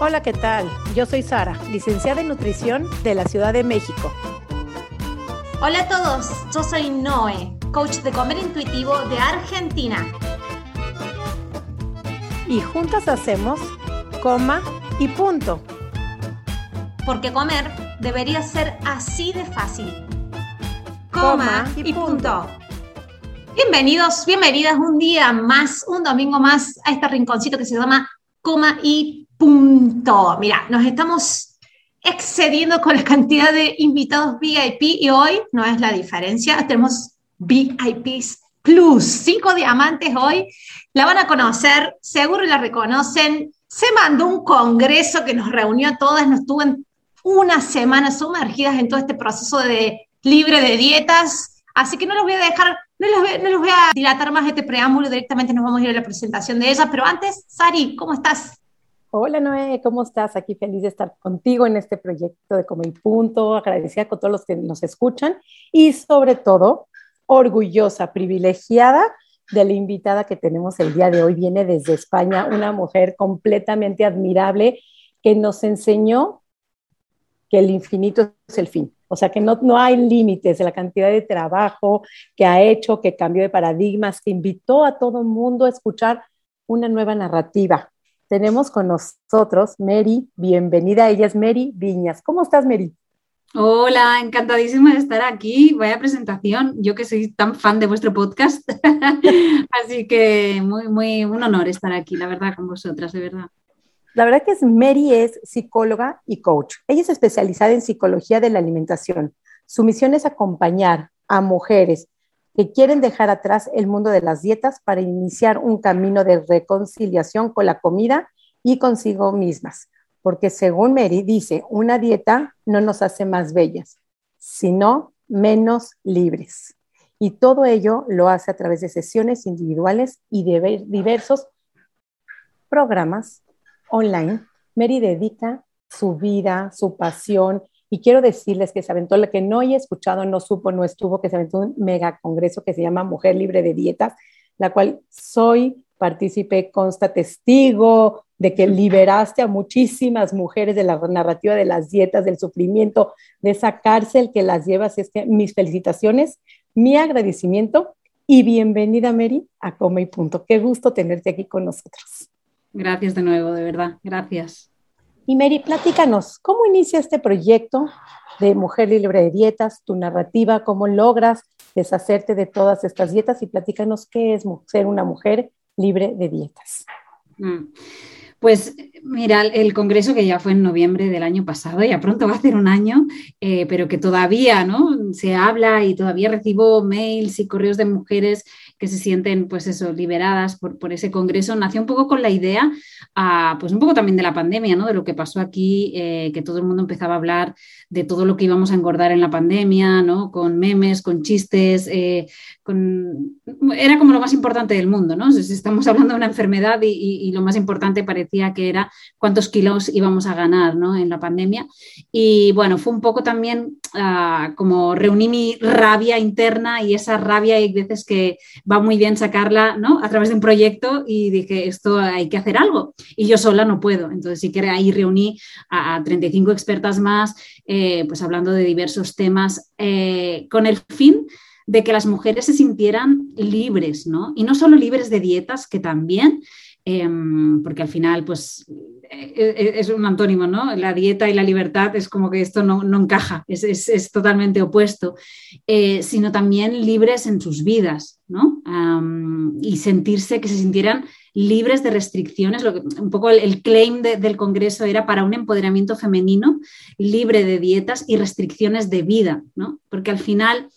Hola, ¿qué tal? Yo soy Sara, licenciada en nutrición de la Ciudad de México. Hola a todos, yo soy Noé, coach de comer intuitivo de Argentina. Y juntas hacemos coma y punto. Porque comer debería ser así de fácil. Coma, y, punto. Bienvenidos, bienvenidas un día más, un domingo más a este rinconcito que se llama Coma y Punto. Mira, nos estamos excediendo con la cantidad de invitados VIP y hoy no es la diferencia. Tenemos VIPs Plus, cinco diamantes hoy. La van a conocer, seguro la reconocen. Se mandó un congreso que nos reunió a todas, nos tuvo en una semana sumergidas en todo este proceso de libre de dietas. Así que no los voy a dejar, no los voy, a dilatar más este preámbulo, directamente nos vamos a ir a la presentación de ellas. Pero antes, Sari, ¿cómo estás? Hola Noé, ¿cómo estás? Aquí feliz de estar contigo en este proyecto de Como Punto, agradecida con todos los que nos escuchan y sobre todo orgullosa, privilegiada de la invitada que tenemos el día de hoy. Viene desde España, una mujer completamente admirable que nos enseñó que el infinito es el fin. O sea, que no, no hay límites de la cantidad de trabajo que ha hecho, que cambió de paradigmas, que invitó a todo el mundo a escuchar una nueva narrativa. Tenemos con nosotros Mary, bienvenida, ella es Mary Viñas. ¿Cómo estás, Mary? Hola, encantadísima de estar aquí. Vaya presentación, yo que soy tan fan de vuestro podcast. Así que muy, muy un honor estar aquí, la verdad, con vosotras, de verdad. La verdad que es Mary es psicóloga y coach. Ella es especializada en psicología de la alimentación. Su misión es acompañar a mujeres que quieren dejar atrás el mundo de las dietas para iniciar un camino de reconciliación con la comida y consigo mismas. Porque según Mary dice, una dieta no nos hace más bellas, sino menos libres. Y todo ello lo hace a través de sesiones individuales y de diversos programas online, Mary dedica su vida, su pasión, y quiero decirles que se aventó, la que no haya escuchado, no supo, no estuvo, que se aventó un mega congreso que se llama Mujer Libre de Dietas, la cual soy partícipe, consta testigo de que liberaste a muchísimas mujeres de la narrativa de las dietas, del sufrimiento, de esa cárcel que las llevas. Es que mis felicitaciones, mi agradecimiento y bienvenida, Mary, a Come y Punto. Qué gusto tenerte aquí con nosotros. Gracias de nuevo, de verdad. Gracias. Y Mary, platícanos, ¿cómo inicia este proyecto de Mujer Libre de Dietas, tu narrativa, cómo logras deshacerte de todas estas dietas y platícanos qué es ser una mujer libre de dietas? Mm. Pues mira, el congreso que ya fue en noviembre del año pasado, ya pronto va a ser un año, eh, pero que todavía ¿no? se habla y todavía recibo mails y correos de mujeres que se sienten, pues eso, liberadas por, por ese congreso, nació un poco con la idea, ah, pues un poco también de la pandemia, ¿no? De lo que pasó aquí, eh, que todo el mundo empezaba a hablar de todo lo que íbamos a engordar en la pandemia, ¿no? Con memes, con chistes, eh, con... era como lo más importante del mundo, ¿no? estamos hablando de una enfermedad y, lo más importante parecía que era cuántos kilos íbamos a ganar, ¿no? En la pandemia. Y bueno, fue un poco también ah, como reuní mi rabia interna y esa rabia hay veces que va muy bien sacarla ¿no? a través de un proyecto y dije, esto hay que hacer algo. Y yo sola no puedo. Entonces sí que ahí reuní a, 35 expertas más, eh, pues hablando de diversos temas, eh, con el fin de que las mujeres se sintieran libres, ¿no? Y no solo libres de dietas, que también, em, porque al final, pues, eh, es un antónimo, ¿no? La dieta y la libertad es como que esto no, encaja, es, totalmente opuesto, sino también libres en sus vidas, ¿no? y sentirse que se sintieran libres de restricciones. Lo que, un poco el, claim del Congreso era para un empoderamiento femenino libre de dietas y restricciones de vida, ¿no? Porque al final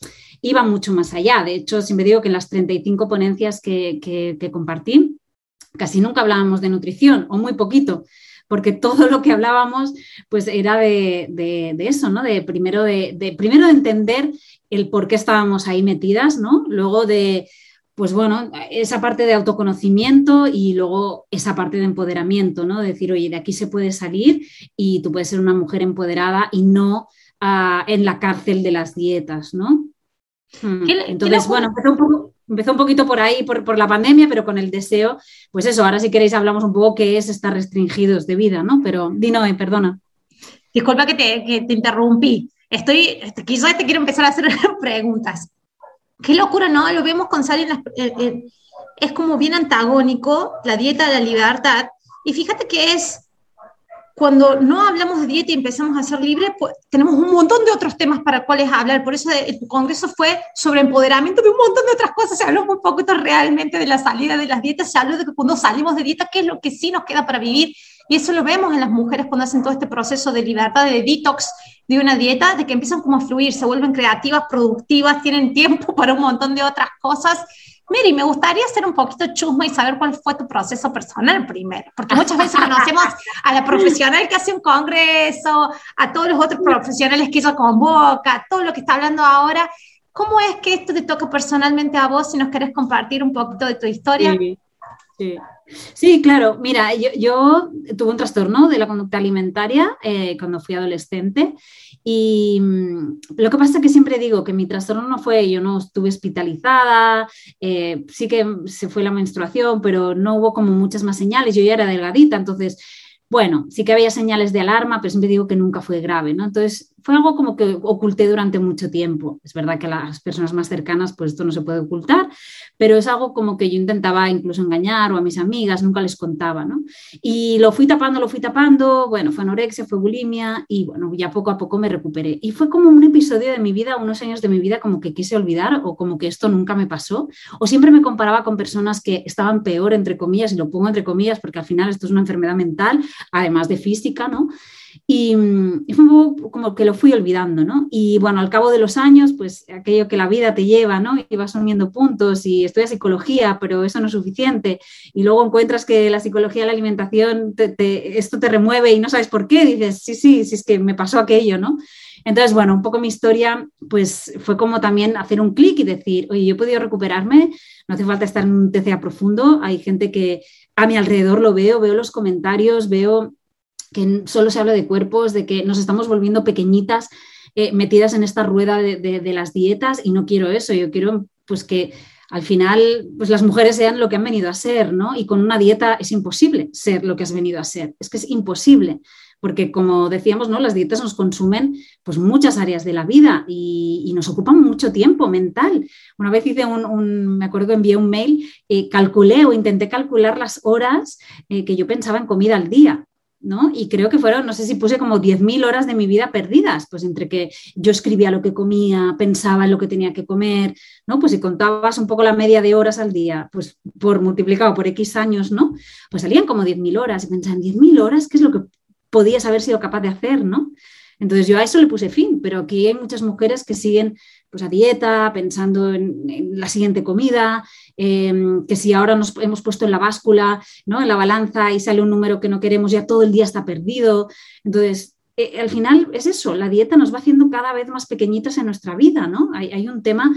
iba mucho más allá. De hecho, siempre digo que en las 35 ponencias que, que compartí, casi nunca hablábamos de nutrición o muy poquito porque todo lo que hablábamos pues era de, eso, ¿no? De primero de, primero de entender el por qué estábamos ahí metidas, ¿no? Luego de, pues bueno, esa parte de autoconocimiento y luego esa parte de empoderamiento, ¿no? De decir, oye, de aquí se puede salir y tú puedes ser una mujer empoderada y no ah, en la cárcel de las dietas, ¿no? Entonces, bueno, un poco... empezó un poquito por ahí, por, por, la pandemia, pero con el deseo, pues eso, ahora si queréis hablamos un poco qué es estar restringidos de vida, ¿no? Pero Dino, perdona. Disculpa que te, que te interrumpí. Estoy, quizás te quiero empezar a hacer preguntas. Qué locura, ¿no? Lo vemos con Sally, eh, eh, es como bien antagónico la dieta de la libertad. Y fíjate que es cuando no hablamos de dieta y empezamos a ser libres, pues, tenemos un montón de otros temas para cuales hablar. Por eso el Congreso fue sobre empoderamiento de un montón de otras cosas. Se habló muy poco realmente de la salida de las dietas. Se habló de que cuando salimos de dieta, qué es lo que sí nos queda para vivir. Y eso lo vemos en las mujeres cuando hacen todo este proceso de libertad, de detox de una dieta, de que empiezan como a fluir, se vuelven creativas, productivas, tienen tiempo para un montón de otras cosas Miri, me gustaría hacer un poquito chusma y saber cuál fue tu proceso personal primero, porque muchas veces conocemos a la profesional que hace un congreso, a todos los otros profesionales que hizo convoca, todo lo que está hablando ahora. ¿Cómo es que esto te toca personalmente a vos si nos querés compartir un poquito de tu historia? Sí, sí. Sí, claro. Mira, yo, tuve un trastorno de la conducta alimentaria eh, cuando fui adolescente y mm, lo que pasa es que siempre digo que mi trastorno no fue, yo no estuve hospitalizada, eh, sí que se fue la menstruación, pero no hubo como muchas más señales. Yo ya era delgadita, entonces bueno, sí que había señales de alarma, pero siempre digo que nunca fue grave, ¿no? Entonces, fue algo como que oculté durante mucho tiempo. Es verdad que las personas más cercanas, pues esto no se puede ocultar, pero es algo como que yo intentaba incluso engañar o a mis amigas, nunca les contaba, ¿no? Y lo fui tapando, lo fui tapando, bueno, fue anorexia, fue bulimia y bueno, ya poco a poco me recuperé. Y fue como un episodio de mi vida, unos años de mi vida como que quise olvidar o como que esto nunca me pasó. O siempre me comparaba con personas que estaban peor, entre comillas, y lo pongo entre comillas porque al final esto es una enfermedad mental además de física, ¿no? Y, fue como que lo fui olvidando, ¿no? Y bueno, al cabo de los años, pues aquello que la vida te lleva, ¿no? Y vas uniendo puntos y estudias psicología, pero eso no es suficiente. Y luego encuentras que la psicología de la alimentación, esto te remueve y no sabes por qué. Dices, sí, sí, sí, es que me pasó aquello, ¿no? Entonces, bueno, un poco mi historia, pues fue como también hacer un clic y decir, oye, yo he podido recuperarme, no hace falta estar en un TCA profundo, hay gente que a mi alrededor lo veo, veo los comentarios, veo que solo se habla de cuerpos, de que nos estamos volviendo pequeñitas, eh, metidas en esta rueda de, las dietas y no quiero eso, yo quiero pues que al final pues las mujeres sean lo que han venido a ser, ¿no? Y con una dieta es imposible ser lo que has venido a ser, es que es imposible, porque como decíamos, ¿no? Las dietas nos consumen pues muchas áreas de la vida y, nos ocupan mucho tiempo mental. Una vez hice un, me acuerdo que envié un mail, eh, calculé o intenté calcular las horas eh, que yo pensaba en comida al día ¿no? Y creo que fueron, no sé si puse como 10.000 horas de mi vida perdidas, pues entre que yo escribía lo que comía, pensaba en lo que tenía que comer, ¿no? Pues si contabas un poco la media de horas al día, pues por multiplicado por X años, ¿no? Pues salían como 10.000 horas y pensaba en 10.000 horas, ¿qué es lo que podías haber sido capaz de hacer, ¿no? Entonces yo a eso le puse fin, pero aquí hay muchas mujeres que siguen pues a dieta, pensando en, la siguiente comida, em, que si ahora nos hemos puesto en la báscula, ¿no? en la balanza y sale un número que no queremos, ya todo el día está perdido. Entonces, eh, al final es eso, la dieta nos va haciendo cada vez más pequeñitas en nuestra vida, ¿no? Hay, un tema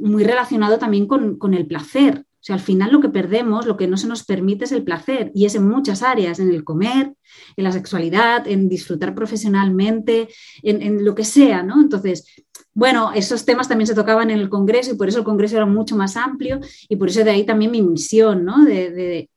muy relacionado también con, con el placer. O sea, al final lo que perdemos, lo que no se nos permite es el placer y es en muchas áreas, en el comer, en la sexualidad, en disfrutar profesionalmente, en, lo que sea, ¿no? Entonces, bueno, esos temas también se tocaban en el Congreso y por eso el Congreso era mucho más amplio y por eso de ahí también mi misión, ¿no? De,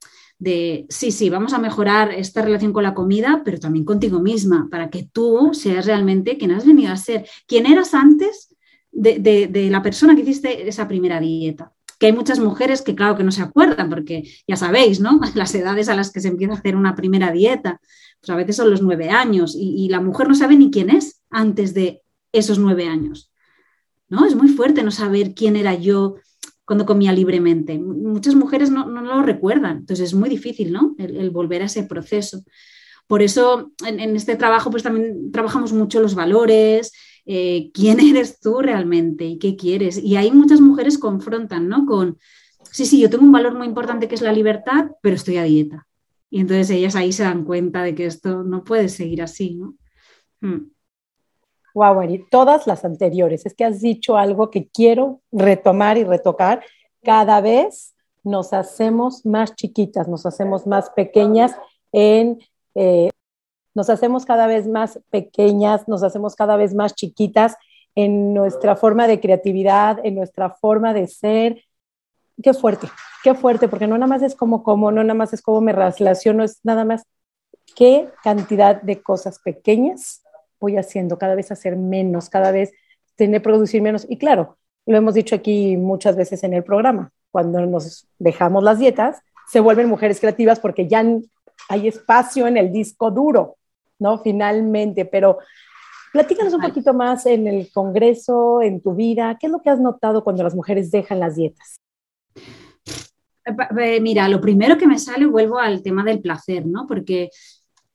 sí, sí, vamos a mejorar esta relación con la comida, pero también contigo misma, para que tú seas realmente quien has venido a ser, quien eras antes de la persona que hiciste esa primera dieta que hay muchas mujeres que claro que no se acuerdan, porque ya sabéis, ¿no? Las edades a las que se empieza a hacer una primera dieta, pues a veces son los nueve años y, la mujer no sabe ni quién es antes de esos nueve años, ¿no? Es muy fuerte no saber quién era yo cuando comía libremente. Muchas mujeres no, lo recuerdan, entonces es muy difícil, ¿no? El, volver a ese proceso. Por eso en, este trabajo pues también trabajamos mucho los valores, eh, quién eres tú realmente y qué quieres. Y ahí muchas mujeres confrontan, ¿no? Con, sí, sí, yo tengo un valor muy importante que es la libertad, pero estoy a dieta. Y entonces ellas ahí se dan cuenta de que esto no puede seguir así, ¿no? Wow. Ari, todas las anteriores. Es que has dicho algo que quiero retomar y retocar. Cada vez nos hacemos más chiquitas, nos hacemos más pequeñas en eh, nos hacemos cada vez más pequeñas, nos hacemos cada vez más chiquitas en nuestra forma de creatividad, en nuestra forma de ser, qué fuerte, qué fuerte, porque no nada más es como como, no nada más es como me relaciono, es nada más qué cantidad de cosas pequeñas voy haciendo, cada vez hacer menos, cada vez tener, producir menos. Y claro, lo hemos dicho aquí muchas veces en el programa, cuando nos dejamos las dietas, se vuelven mujeres creativas porque ya hay espacio en el disco duro, ¿no? Finalmente, pero platícanos un poquito más en el Congreso, en tu vida, ¿qué es lo que has notado cuando las mujeres dejan las dietas? Eh, mira, lo primero que me sale, vuelvo al tema del placer, ¿no? Porque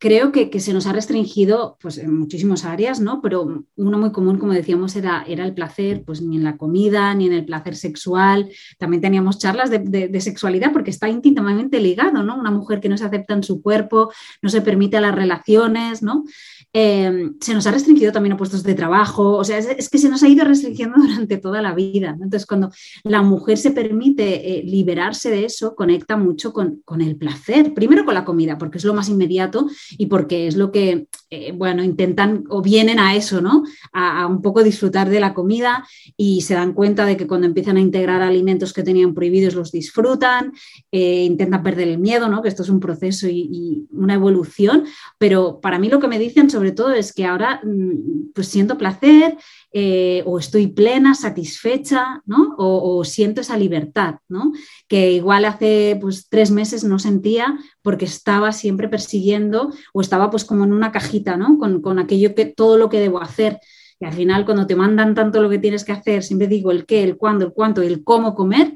creo que, se nos ha restringido pues, en muchísimas áreas, ¿no? Pero uno muy común, como decíamos, era, era el placer, pues ni en la comida, ni en el placer sexual. También teníamos charlas de, sexualidad porque está íntimamente ligado, ¿no? Una mujer que no se acepta en su cuerpo, no se permite las relaciones, ¿no? Em, se nos ha restringido también a puestos de trabajo, o sea, es, que se nos ha ido restringiendo durante toda la vida. Entonces, cuando la mujer se permite eh, liberarse de eso, conecta mucho con, con el placer, primero con la comida, porque es lo más inmediato y porque es lo que, eh, bueno, intentan o vienen a eso, ¿no? A, un poco disfrutar de la comida y se dan cuenta de que cuando empiezan a integrar alimentos que tenían prohibidos los disfrutan, eh, intentan perder el miedo, ¿no? Que esto es un proceso y, una evolución, pero para mí lo que me dicen sobre todo es que ahora mm, pues siento placer eh, o estoy plena, satisfecha, ¿no? O, siento esa libertad, ¿no? Que igual hace pues tres meses no sentía porque estaba siempre persiguiendo o estaba pues como en una cajita, ¿no? Con, con aquello que, todo lo que debo hacer. Y al final cuando te mandan tanto lo que tienes que hacer, siempre digo el qué, el cuándo, el cuánto el cómo comer,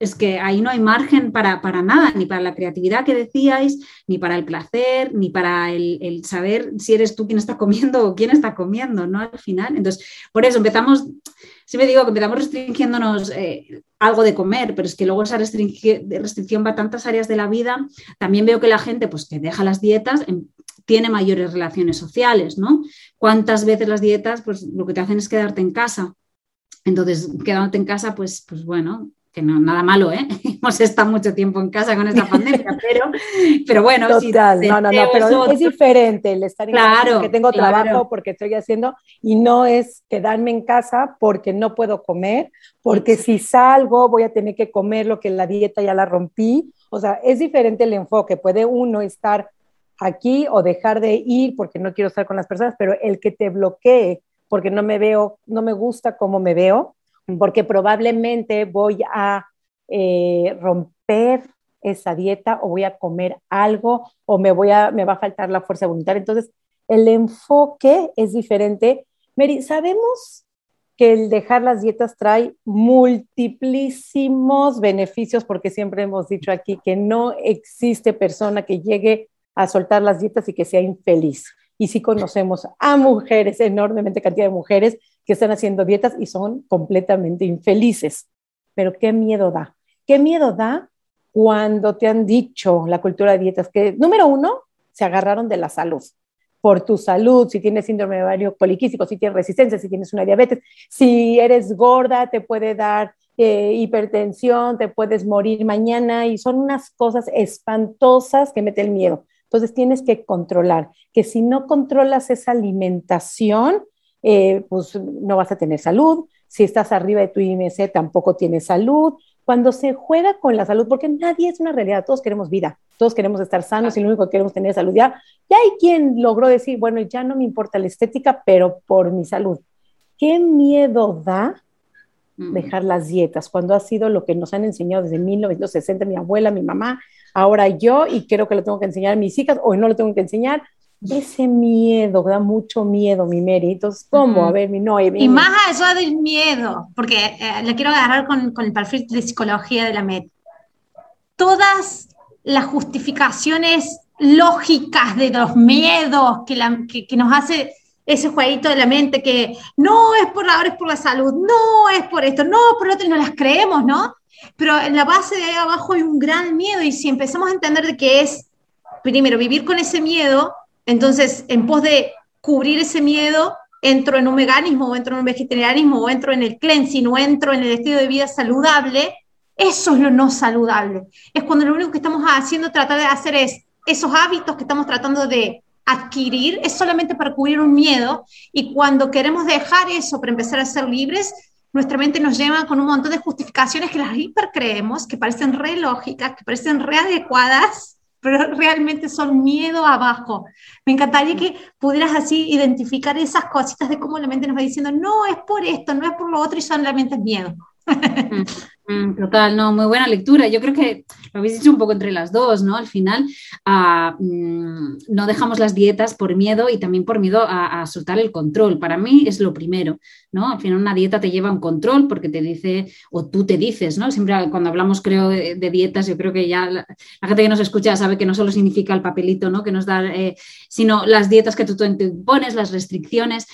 es que ahí no hay margen para, nada, ni para la creatividad que decíais, ni para el placer, ni para el, saber si eres tú quien está comiendo o quién está comiendo, ¿no? Al final. Entonces, por eso empezamos, siempre digo que empezamos restringiéndonos eh, algo de comer, pero es que luego esa restricción va a tantas áreas de la vida. También veo que la gente, pues que deja las dietas, em, tiene mayores relaciones sociales, ¿no? ¿Cuántas veces las dietas, pues lo que te hacen es quedarte en casa? Entonces, quedándote en casa, pues, pues bueno, que no nada malo, ¿eh? Hemos estado mucho tiempo en casa con esta pandemia, pero, pero bueno. Total, no, no, no, pero es, diferente el estar en casa porque tengo trabajo, porque estoy haciendo, y no es quedarme en casa porque no puedo comer, porque si salgo voy a tener que comer lo que la dieta ya la rompí. O sea, es diferente el enfoque. Puede uno estar aquí o dejar de ir porque no quiero estar con las personas, pero el que te bloquee porque no me veo, no me gusta cómo me veo, porque probablemente voy a eh, romper esa dieta o voy a comer algo o me, voy a, me va a faltar la fuerza voluntaria. Entonces, el enfoque es diferente. Mary, sabemos que el dejar las dietas trae multiplísimos beneficios porque siempre hemos dicho aquí que no existe persona que llegue a soltar las dietas y que sea infeliz. Y sí conocemos a mujeres, enormemente cantidad de mujeres que están haciendo dietas y son completamente infelices. Pero qué miedo da. Qué miedo da cuando te han dicho la cultura de dietas que, número uno, se agarraron de la salud. Por tu salud, si tienes síndrome de ovario poliquístico, si tienes resistencia, si tienes una diabetes, si eres gorda, te puede dar eh, hipertensión, te puedes morir mañana y son unas cosas espantosas que mete el miedo. Entonces tienes que controlar, que si no controlas esa alimentación, eh, pues no vas a tener salud. Si estás arriba de tu IMC, tampoco tienes salud. Cuando se juega con la salud, porque nadie es una realidad, todos queremos vida, todos queremos estar sanos y lo único que queremos tener es salud. Ya, ya hay quien logró decir, bueno, ya no me importa la estética, pero por mi salud. ¿Qué miedo da dejar las dietas cuando ha sido lo que nos han enseñado desde 1960 mi abuela, mi mamá, ahora yo y creo que lo tengo que enseñar a mis hijas o no lo tengo que enseñar ese miedo, da mucho miedo, mi Mary. Entonces, ¿cómo? A ver, mi no. Y más allá del miedo, porque eh, le quiero agarrar con, con, el perfil de psicología de la MED. Todas las justificaciones lógicas de los miedos que, la, que, que, nos hace ese jueguito de la mente que no es por ahora, es por la salud, no es por esto, no por lo otro, y no las creemos, ¿no? Pero en la base de ahí abajo hay un gran miedo y si empezamos a entender de que es, primero, vivir con ese miedo, entonces, en pos de cubrir ese miedo, entro en un veganismo o entro en un vegetarianismo o entro en el cleansing o entro en el estilo de vida saludable, eso es lo no saludable. Es cuando lo único que estamos haciendo, tratar de hacer es esos hábitos que estamos tratando de adquirir, es solamente para cubrir un miedo y cuando queremos dejar eso para empezar a ser libres, nuestra mente nos lleva con un montón de justificaciones que las hipercreemos, que parecen re lógicas, que parecen re adecuadas, pero realmente son miedo abajo. Me encantaría que pudieras así identificar esas cositas de cómo la mente nos va diciendo, no es por esto, no es por lo otro y solamente es miedo. Mm. Total, no, muy buena lectura. Yo creo que lo habéis dicho un poco entre las dos, ¿no? Al final ah, mm, no dejamos las dietas por miedo y también por miedo a, soltar el control. Para mí es lo primero, ¿no? Al final una dieta te lleva un control porque te dice, o tú te dices, ¿no? Siempre cuando hablamos, creo, de, dietas, yo creo que ya la, gente que nos escucha sabe que no solo significa el papelito, ¿no? Que nos da, eh, sino las dietas que tú, te pones, las restricciones.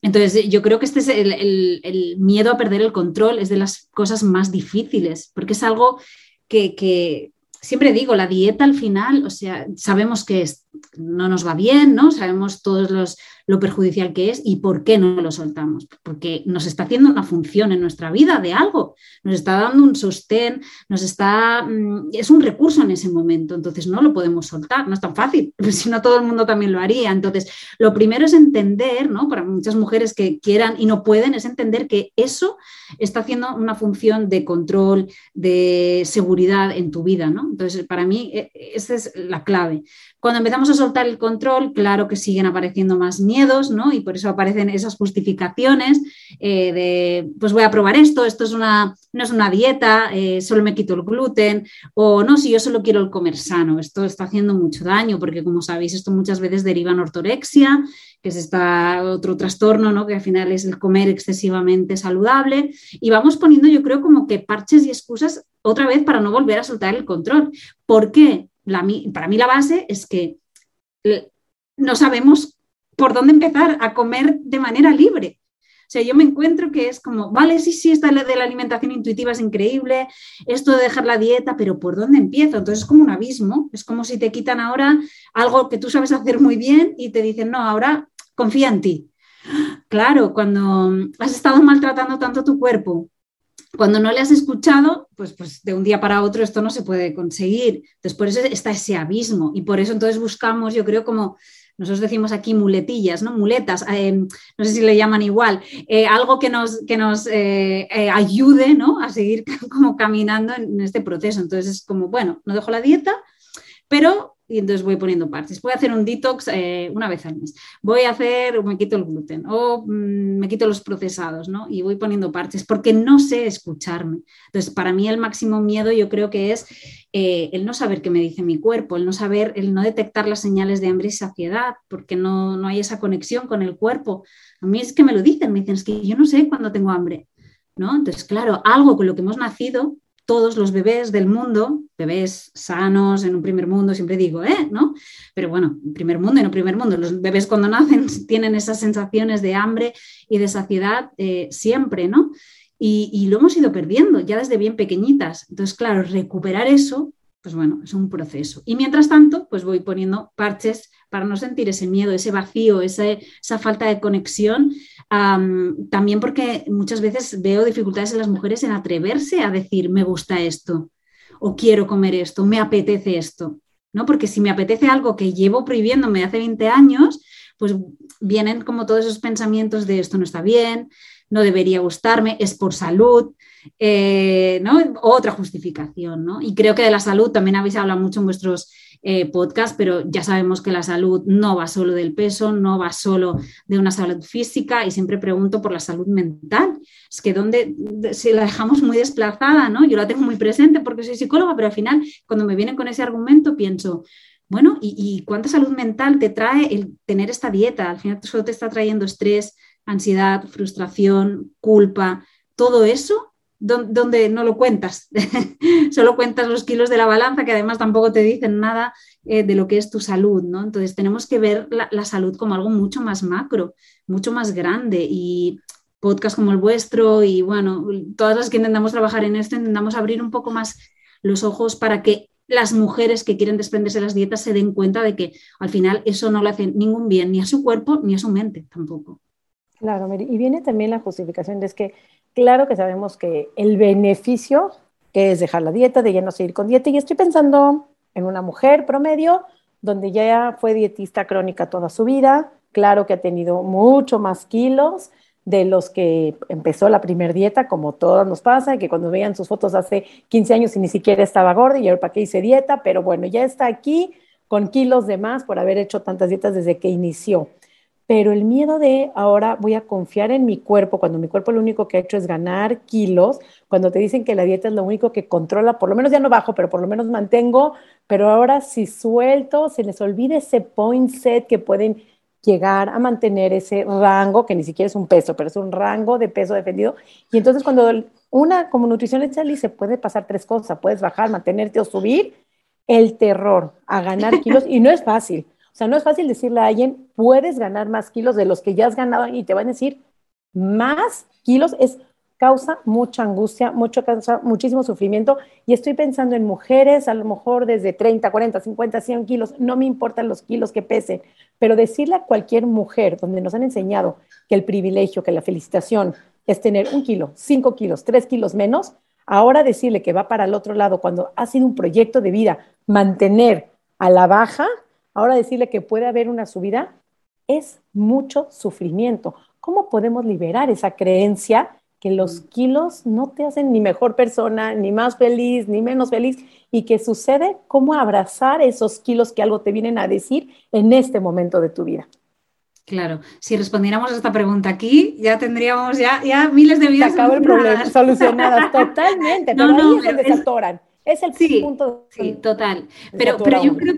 entonces, yo creo que este es el miedo a perder el control, es de las cosas más difíciles, porque es algo que, siempre digo, la dieta al final, o sea, sabemos que no nos va bien, ¿no? Sabemos todos los, lo perjudicial que es y por qué no lo soltamos. Porque nos está haciendo una función en nuestra vida de algo, nos está dando un sostén, nos está, mm, es un recurso en ese momento, entonces no lo podemos soltar, no es tan fácil, si no todo el mundo también lo haría. Entonces, lo primero es entender, ¿no? Para muchas mujeres que quieran y no pueden, es entender que eso está haciendo una función de control, de seguridad en tu vida, ¿no? Entonces, para mí, e, esa es la clave. Cuando empezamos a soltar el control, claro que siguen apareciendo más miedos, ¿no? Y por eso aparecen esas justificaciones eh, de, pues voy a probar esto, esto es una, no es una dieta, eh, solo me quito el gluten, o no, si yo solo quiero el comer sano, esto está haciendo mucho daño, porque como sabéis, esto muchas veces deriva en ortorexia, que es esta, otro trastorno, ¿no? Que al final es el comer excesivamente saludable, y vamos poniendo, yo creo, como que parches y excusas otra vez para no volver a soltar el control. ¿Por qué? para mí la base es que no sabemos por dónde empezar a comer de manera libre. O sea, yo me encuentro que es como, vale, sí, sí, esta de la alimentación intuitiva es increíble, esto de dejar la dieta, pero ¿por dónde empiezo? Entonces es como un abismo, es como si te quitan ahora algo que tú sabes hacer muy bien y te dicen, no, ahora confía en ti. Claro, cuando has estado maltratando tanto tu cuerpo, cuando no le has escuchado, pues, pues de un día para otro esto no se puede conseguir. Entonces, por eso está ese abismo y por eso entonces buscamos, yo creo, como nosotros decimos aquí muletillas, ¿no? Muletas, eh, no sé si le llaman igual, eh, algo que nos, que nos eh, ayude, ¿no? A seguir como caminando en este proceso. Entonces es como, bueno, no dejo la dieta, pero y entonces voy poniendo partes. Voy a hacer un detox eh, una vez al mes. Voy a hacer, me quito el gluten o mm, me quito los procesados, ¿no? Y voy poniendo partes porque no sé escucharme. Entonces, para mí el máximo miedo yo creo que es eh, el no saber qué me dice mi cuerpo, el no saber, el no detectar las señales de hambre y saciedad, porque no, no hay esa conexión con el cuerpo. A mí es que me lo dicen, me dicen, es que yo no sé cuándo tengo hambre. ¿No? Entonces, claro, algo con lo que hemos nacido todos los bebés del mundo, bebés sanos en un primer mundo, siempre digo, ¿eh? ¿No? Pero bueno, primer mundo y no primer mundo, los bebés cuando nacen tienen esas sensaciones de hambre y de saciedad eh, siempre, ¿no? Y, y, lo hemos ido perdiendo ya desde bien pequeñitas. Entonces, claro, recuperar eso, pues bueno, es un proceso. Y mientras tanto, pues voy poniendo parches para no sentir ese miedo, ese vacío, esa falta de conexión también porque muchas veces veo dificultades en las mujeres en atreverse a decir, me gusta esto, o quiero comer esto, me apetece esto, ¿no? Porque si me apetece algo que llevo prohibiéndome hace 20 años, pues vienen como todos esos pensamientos de esto no está bien, no debería gustarme, es por salud, eh, ¿no? Otra justificación, ¿no? Y creo que de la salud también habéis hablado mucho en vuestros eh, podcast, pero ya sabemos que la salud no va solo del peso, no va solo de una salud física y siempre pregunto por la salud mental. Es que donde si la dejamos muy desplazada, ¿no? Yo la tengo muy presente porque soy psicóloga, pero al final cuando me vienen con ese argumento pienso, bueno, ¿y, y cuánta salud mental te trae el tener esta dieta? Al final solo te está trayendo estrés, ansiedad, frustración, culpa, todo eso donde no lo cuentas, solo cuentas los kilos de la balanza que además tampoco te dicen nada eh, de lo que es tu salud, ¿no? Entonces tenemos que ver la, salud como algo mucho más macro, mucho más grande y podcast como el vuestro y bueno, todas las que intentamos trabajar en esto, intentamos abrir un poco más los ojos para que las mujeres que quieren desprenderse de las dietas se den cuenta de que al final eso no le hace ningún bien ni a su cuerpo ni a su mente tampoco. Claro, y viene también la justificación de que claro que sabemos que el beneficio que es dejar la dieta, de ya no seguir con dieta, y estoy pensando en una mujer promedio donde ya fue dietista crónica toda su vida, claro que ha tenido mucho más kilos, de los que empezó la primer dieta, como todos nos pasa, que cuando veían sus fotos hace 15 años y ni siquiera estaba gorda y ahora para qué hice dieta, pero bueno, ya está aquí con kilos de más por haber hecho tantas dietas desde que inició. Pero el miedo de ahora voy a confiar en mi cuerpo, cuando mi cuerpo lo único que ha hecho es ganar kilos, cuando te dicen que la dieta es lo único que controla, por lo menos ya no bajo, pero por lo menos mantengo, pero ahora si suelto, se les olvida ese point set que pueden llegar a mantener ese rango, que ni siquiera es un peso, pero es un rango de peso defendido. Y entonces cuando una como nutrición se puede pasar tres cosas, puedes bajar, mantenerte o subir, el terror a ganar kilos, y no es fácil. O sea, no es fácil decirle a alguien, puedes ganar más kilos de los que ya has ganado y te van a decir, más kilos es causa mucha angustia, mucho, muchísimo sufrimiento. Y estoy pensando en mujeres, a lo mejor desde 30, 40, 50, 100 kilos, no me importan los kilos que pesen, pero decirle a cualquier mujer donde nos han enseñado que el privilegio, que la felicitación es tener un kilo, cinco kilos, tres kilos menos, ahora decirle que va para el otro lado cuando ha sido un proyecto de vida mantener a la baja, ahora decirle que puede haber una subida, es mucho sufrimiento. ¿Cómo podemos liberar esa creencia que los mm. kilos no te hacen ni mejor persona, ni más feliz, ni menos feliz, y que sucede cómo abrazar esos kilos que algo te vienen a decir en este momento de tu vida. Claro, si respondiéramos a esta pregunta aquí, ya tendríamos ya, ya miles de vidas. Se el problema, solucionadas totalmente, pero no, ahí es donde es, Es el punto. Sí, total. Pero, pero yo creo,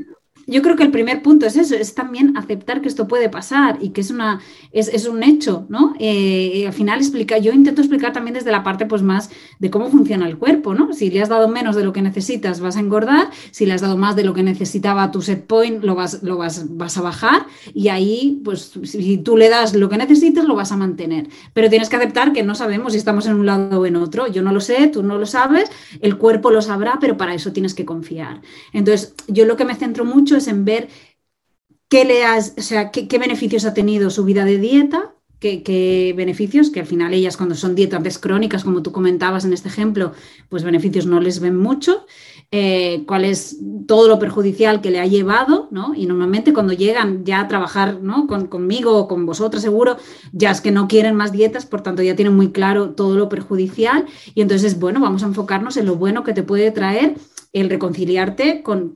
yo creo que el primer punto es eso, es también aceptar que esto puede pasar y que es, una, es, un hecho, ¿no? Eh, al final explica, yo intento explicar también desde la parte pues más de cómo funciona el cuerpo, ¿no? Si le has dado menos de lo que necesitas vas a engordar, si le has dado más de lo que necesitaba tu set point lo vas, lo vas, vas a bajar y ahí pues si tú le das lo que necesitas lo vas a mantener. Pero tienes que aceptar que no sabemos si estamos en un lado o en otro, yo no lo sé, tú no lo sabes, el cuerpo lo sabrá, pero para eso tienes que confiar. Entonces yo lo que me centro mucho es en ver qué, le has, o sea, qué, beneficios ha tenido su vida de dieta, qué, beneficios, que al final ellas cuando son dietas crónicas, como tú comentabas en este ejemplo, pues beneficios no les ven mucho, eh, cuál es todo lo perjudicial que le ha llevado, ¿no? Y normalmente cuando llegan ya a trabajar ¿no? con, conmigo o con vosotras seguro, ya es que no quieren más dietas, por tanto ya tienen muy claro todo lo perjudicial y entonces, bueno, vamos a enfocarnos en lo bueno que te puede traer el reconciliarte con,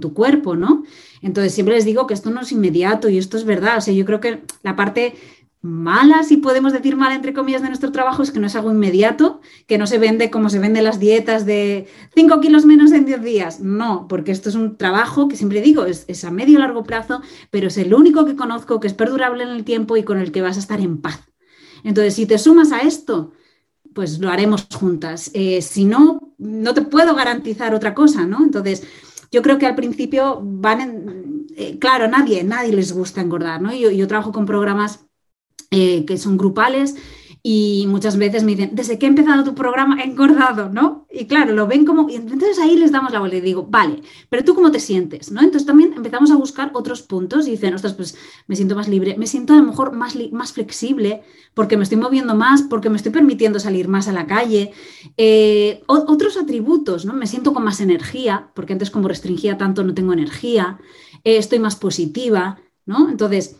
tu cuerpo, ¿no? Entonces siempre les digo que esto no es inmediato y esto es verdad. O sea, yo creo que la parte mala, si podemos decir mal entre comillas, de nuestro trabajo es que no es algo inmediato, que no se vende como se venden las dietas de 5 kilos menos en 10 días. No, porque esto es un trabajo que siempre digo, es, es a medio largo plazo, pero es el único que conozco que es perdurable en el tiempo y con el que vas a estar en paz. Entonces, si te sumas a esto, pues lo haremos juntas. Eh, si no, no te puedo garantizar otra cosa, ¿no? Entonces, yo creo que al principio van, en, eh, claro, nadie, nadie les gusta engordar, ¿no? Yo, trabajo con programas eh, que son grupales y muchas veces me dicen, desde que he empezado tu programa he engordado, ¿no? Y claro, lo ven como, y entonces ahí les damos la vuelta y digo, vale, pero tú cómo te sientes, ¿no? Entonces también empezamos a buscar otros puntos y dicen, ostras, pues me siento más libre, me siento a lo mejor más, más flexible porque me estoy moviendo más, porque me estoy permitiendo salir más a la calle. Eh, otros atributos, ¿no? Me siento con más energía, porque antes como restringía tanto no tengo energía, eh, estoy más positiva, ¿no? Entonces,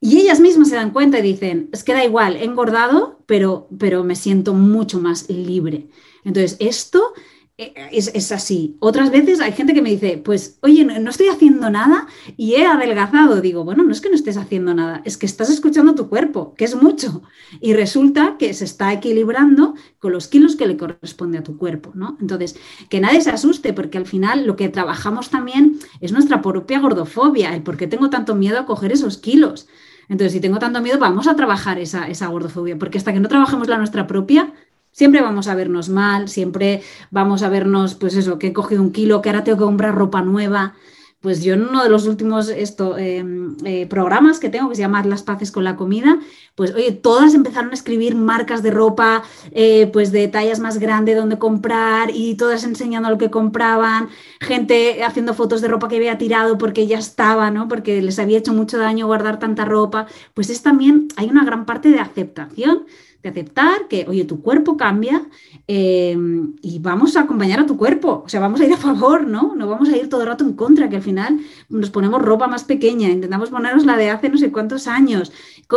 y ellas mismas se dan cuenta y dicen, es que da igual, he engordado, pero, pero me siento mucho más libre. Entonces, esto eh, es, así. Otras veces hay gente que me dice, pues, oye, no, estoy haciendo nada y he adelgazado. Digo, bueno, no es que no estés haciendo nada, es que estás escuchando tu cuerpo, que es mucho. Y resulta que se está equilibrando con los kilos que le corresponde a tu cuerpo, ¿no? Entonces, que nadie se asuste, porque al final lo que trabajamos también es nuestra propia gordofobia, el por qué tengo tanto miedo a coger esos kilos. Entonces, si tengo tanto miedo, vamos a trabajar esa, esa gordofobia, porque hasta que no trabajemos la nuestra propia, siempre vamos a vernos mal, siempre vamos a vernos, pues eso, que he cogido un kilo, que ahora tengo que comprar ropa nueva, pues yo en uno de los últimos esto, em, eh, programas que tengo, que se llama Las Paces con la Comida, pues oye, todas empezaron a escribir marcas de ropa, eh, pues de tallas más grandes donde comprar y todas enseñando lo que compraban, gente haciendo fotos de ropa que había tirado porque ya estaba, ¿no? Porque les había hecho mucho daño guardar tanta ropa. Pues es también, hay una gran parte de aceptación de aceptar que, oye, tu cuerpo cambia em, y vamos a acompañar a tu cuerpo, o sea, vamos a ir a favor, ¿no? No vamos a ir todo el rato en contra, que al final nos ponemos ropa más pequeña, intentamos ponernos la de hace no sé cuántos años,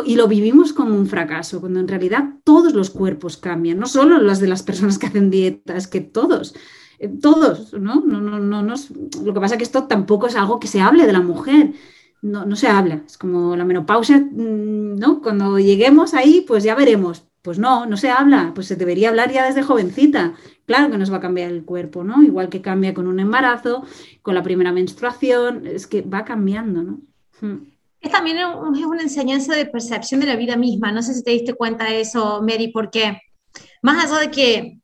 y lo vivimos como un fracaso, cuando en realidad todos los cuerpos cambian, no solo las de las personas que hacen dieta, es que todos. Eh, todos, ¿no? No, no, no, no, Lo que pasa es que esto tampoco es algo que se hable de la mujer, no, no se habla, es como la menopausia, mm, ¿no? Cuando lleguemos ahí, pues ya veremos. Pues no, no se habla, pues se debería hablar ya desde jovencita. Claro que nos va a cambiar el cuerpo, ¿no? Igual que cambia con un embarazo, con la primera menstruación, es que va cambiando, ¿no? Hmm. Es también es una enseñanza de percepción de la vida misma. No sé si te diste cuenta de eso, Mary, porque más allá de que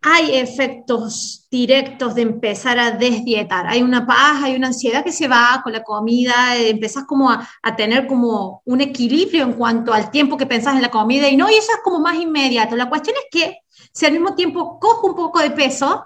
hay efectos directos de empezar a desdietar. Hay una paz, hay una ansiedad que se va con la comida, empezás como a, tener como un equilibrio en cuanto al tiempo que pensás en la comida y no, y eso es como más inmediato. La cuestión es que si al mismo tiempo cojo un poco de peso,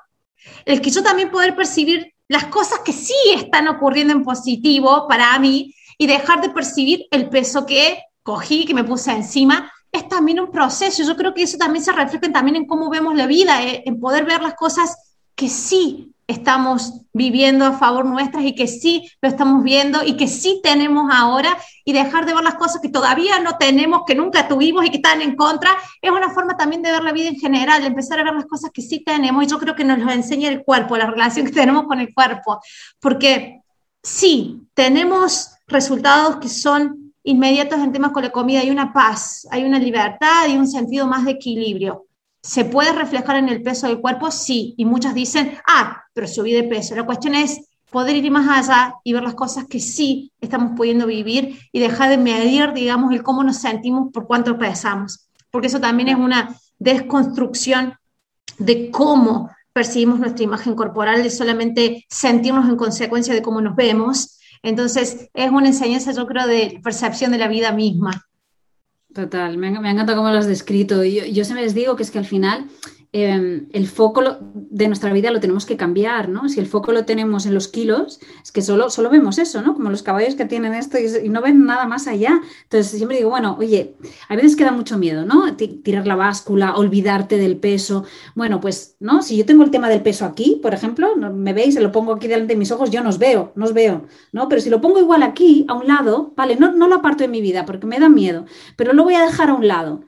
el que yo también poder percibir las cosas que sí están ocurriendo en positivo para mí y dejar de percibir el peso que cogí, que me puse encima, es también un proceso. Yo creo que eso también se refleja también en cómo vemos la vida, eh, en poder ver las cosas que sí estamos viviendo a favor nuestras y que sí lo estamos viendo y que sí tenemos ahora y dejar de ver las cosas que todavía no tenemos, que nunca tuvimos y que están en contra, es una forma también de ver la vida en general, de empezar a ver las cosas que sí tenemos y yo creo que nos lo enseña el cuerpo, la relación que tenemos con el cuerpo, porque sí, tenemos resultados que son inmediatos en temas con la comida, hay una paz, hay una libertad y un sentido más de equilibrio. ¿Se puede reflejar en el peso del cuerpo? Sí. Y muchas dicen, ah, pero subí de peso. La cuestión es poder ir más allá y ver las cosas que sí estamos pudiendo vivir y dejar de medir, digamos, el cómo nos sentimos por cuánto pesamos. Porque eso también es una desconstrucción de cómo percibimos nuestra imagen corporal, de solamente sentirnos en consecuencia de cómo nos vemos, entonces, es una enseñanza, yo creo, de percepción de la vida misma. Total, me, me encanta cómo lo has descrito. Yo, yo siempre les digo que es que al final Em, el foco de nuestra vida lo tenemos que cambiar, ¿no? Si el foco lo tenemos en los kilos, es que solo, solo vemos eso, ¿no? Como los caballos que tienen esto y, no ven nada más allá. Entonces siempre digo, bueno, oye, a veces queda mucho miedo, ¿no? Tirar la báscula, olvidarte del peso. Bueno, pues, ¿no? Si yo tengo el tema del peso aquí, por ejemplo, me veis, se lo pongo aquí delante de mis ojos, yo no veo, no os veo, ¿no? Pero si lo pongo igual aquí, a un lado, vale, no, no lo aparto de mi vida porque me da miedo, pero lo voy a dejar a un lado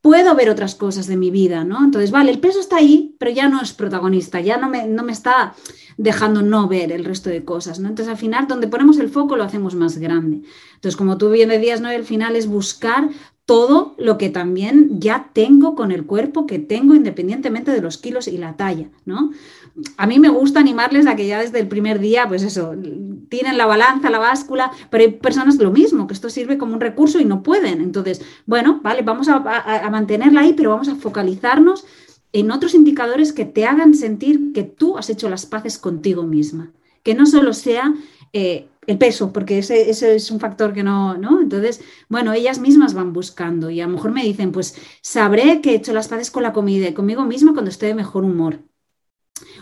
puedo ver otras cosas de mi vida, ¿no? Entonces, vale, el peso está ahí, pero ya no es protagonista, ya no me, no me está dejando no ver el resto de cosas, ¿no? Entonces, al final, donde ponemos el foco lo hacemos más grande. Entonces, como tú bien decías, ¿no? El final es buscar todo lo que también ya tengo con el cuerpo que tengo independientemente de los kilos y la talla, ¿no? A mí me gusta animarles a que ya desde el primer día, pues eso, tienen la balanza, la báscula, pero hay personas lo mismo, que esto sirve como un recurso y no pueden. Entonces, bueno, vale, vamos a, mantenerla ahí, pero vamos a focalizarnos en otros indicadores que te hagan sentir que tú has hecho las paces contigo misma, que no solo sea eh, el peso, porque ese, es un factor que no, ¿no? Entonces, bueno, ellas mismas van buscando y a lo mejor me dicen, pues sabré que he hecho las paces con la comida y conmigo misma cuando esté de mejor humor,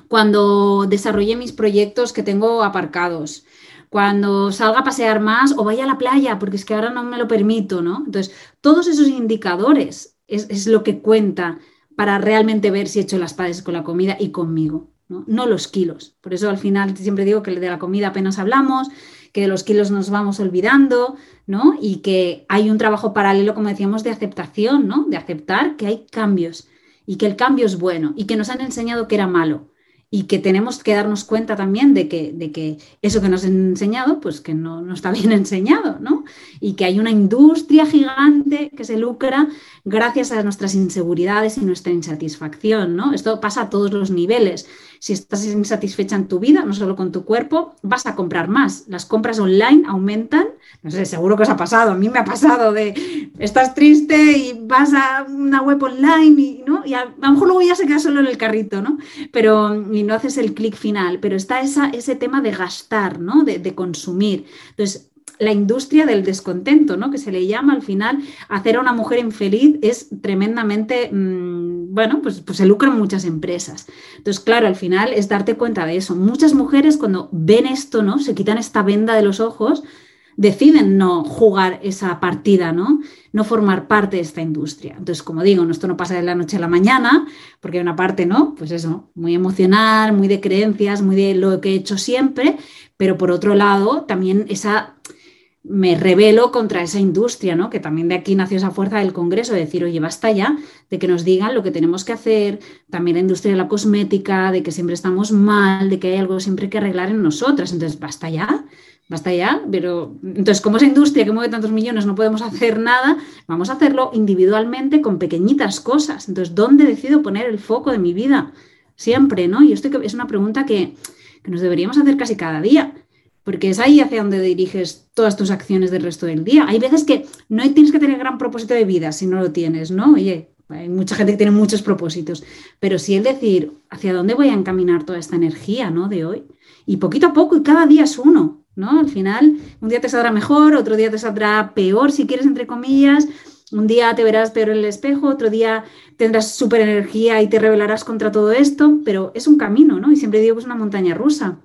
cuando desarrolle mis proyectos que tengo aparcados, cuando salga a pasear más o vaya a la playa, porque es que ahora no me lo permito, ¿no? Entonces, todos esos indicadores es, es lo que cuenta para realmente ver si he hecho las paces con la comida y conmigo. ¿no? los kilos. Por eso al final siempre digo que de la comida apenas hablamos, que de los kilos nos vamos olvidando, ¿no? Y que hay un trabajo paralelo, como decíamos, de aceptación, ¿no? De aceptar que hay cambios y que el cambio es bueno y que nos han enseñado que era malo y que tenemos que darnos cuenta también de que, de que eso que nos han enseñado, pues que no, no, está bien enseñado, ¿no? Y que hay una industria gigante que se lucra gracias a nuestras inseguridades y nuestra insatisfacción, ¿no? Esto pasa a todos los niveles. Si estás insatisfecha en tu vida, no solo con tu cuerpo, vas a comprar más. Las compras online aumentan. No sé, seguro que os ha pasado. A mí me ha pasado de estás triste y vas a una web online y, ¿no? y a, lo mejor luego ya se queda solo en el carrito, ¿no? Pero y no haces el clic final. Pero está ese tema de gastar, ¿no? De, de consumir. Entonces, la industria del descontento, ¿no? Que se le llama al final hacer a una mujer infeliz es tremendamente, mm, bueno, pues, pues se lucran muchas empresas. Entonces, claro, al final es darte cuenta de eso. Muchas mujeres cuando ven esto, ¿no? Se quitan esta venda de los ojos, deciden no jugar esa partida, ¿no? No formar parte de esta industria. Entonces, como digo, esto no pasa de la noche a la mañana, porque hay una parte, ¿no? Pues eso, muy emocional, muy de creencias, muy de lo que he hecho siempre, pero por otro lado, también esa me rebelo contra esa industria, ¿no? Que también de aquí nació esa fuerza del Congreso, de decir, oye, basta ya de que nos digan lo que tenemos que hacer, también la industria de la cosmética, de que siempre estamos mal, de que hay algo siempre que arreglar en nosotras. Entonces, basta ya, basta ya, pero entonces como esa industria que mueve tantos millones no podemos hacer nada, vamos a hacerlo individualmente con pequeñitas cosas. Entonces, ¿dónde decido poner el foco de mi vida? Siempre, ¿no? Y esto es una pregunta que, que nos deberíamos hacer casi cada día porque es ahí hacia donde diriges todas tus acciones del resto del día. Hay veces que no tienes que tener gran propósito de vida si no lo tienes, ¿no? Oye, hay mucha gente que tiene muchos propósitos, pero sí el decir hacia dónde voy a encaminar toda esta energía, ¿no? De hoy. Y poquito a poco, y cada día es uno, ¿no? Al final, un día te saldrá mejor, otro día te saldrá peor, si quieres, entre comillas. Un día te verás peor en el espejo, otro día tendrás súper energía y te rebelarás contra todo esto, pero es un camino, ¿no? Y siempre digo que es una montaña rusa.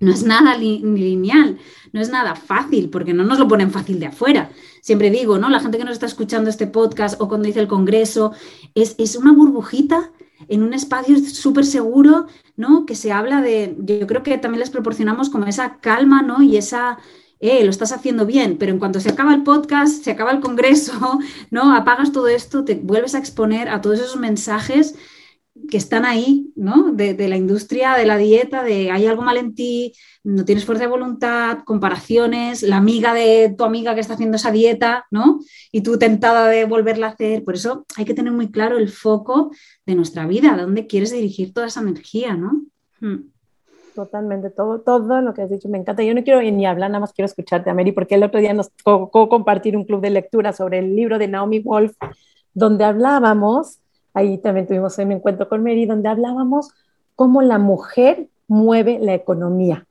No es nada lineal, no es nada fácil, porque no nos lo ponen fácil de afuera. Siempre digo, ¿no? La gente que nos está escuchando este podcast o cuando dice el congreso, es, es una burbujita en un espacio súper seguro, ¿no? Que se habla de, yo creo que también les proporcionamos como esa calma, ¿no? Y esa, eh, lo estás haciendo bien, pero en cuanto se acaba el podcast, se acaba el congreso, ¿no? Apagas todo esto, te vuelves a exponer a todos esos mensajes que están ahí, ¿no? De, la industria, de la dieta, de hay algo mal en ti, no tienes fuerza de voluntad, comparaciones, la amiga de tu amiga que está haciendo esa dieta, ¿no? Y tú tentada de volverla a hacer. Por eso hay que tener muy claro el foco de nuestra vida, dónde quieres dirigir toda esa energía, ¿no? Hmm. Totalmente, todo, todo lo que has dicho me encanta. Yo no quiero ni hablar, nada más quiero escucharte, Mary, porque el otro día nos tocó compartir un club de lectura sobre el libro de Naomi Wolf, donde hablábamos ahí también tuvimos un encuentro con Mary, donde hablábamos cómo la mujer mueve la economía.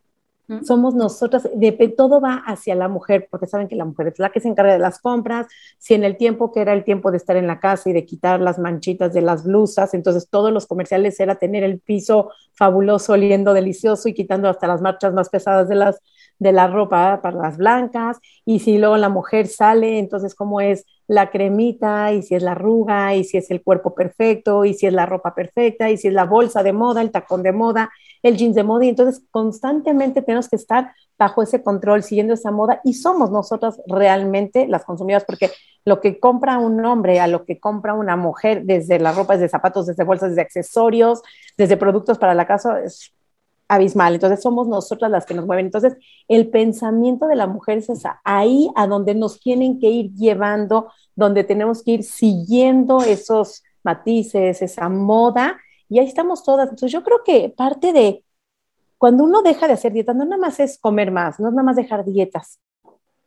Somos nosotras, de, todo va hacia la mujer, porque saben que la mujer es la que se encarga de las compras, si en el tiempo que era el tiempo de estar en la casa y de quitar las manchitas de las blusas, entonces todos los comerciales era tener el piso fabuloso, oliendo delicioso y quitando hasta las marchas más pesadas de las de la ropa para las blancas, y si luego la mujer sale, entonces cómo es la cremita, y si es la arruga, y si es el cuerpo perfecto, y si es la ropa perfecta, y si es la bolsa de moda, el tacón de moda, el jeans de moda, y entonces constantemente tenemos que estar bajo ese control, siguiendo esa moda, y somos nosotras realmente las consumidoras, porque lo que compra un hombre a lo que compra una mujer, desde la ropa, desde zapatos, desde bolsas, desde accesorios, desde productos para la casa, es abismal. Entonces somos nosotras las que nos mueven. Entonces el pensamiento de la mujer es esa, ahí a donde nos tienen que ir llevando, donde tenemos que ir siguiendo esos matices, esa moda, y ahí estamos todas. Entonces yo creo que parte de cuando uno deja de hacer dieta, no nada más es comer más, no es nada más dejar dietas,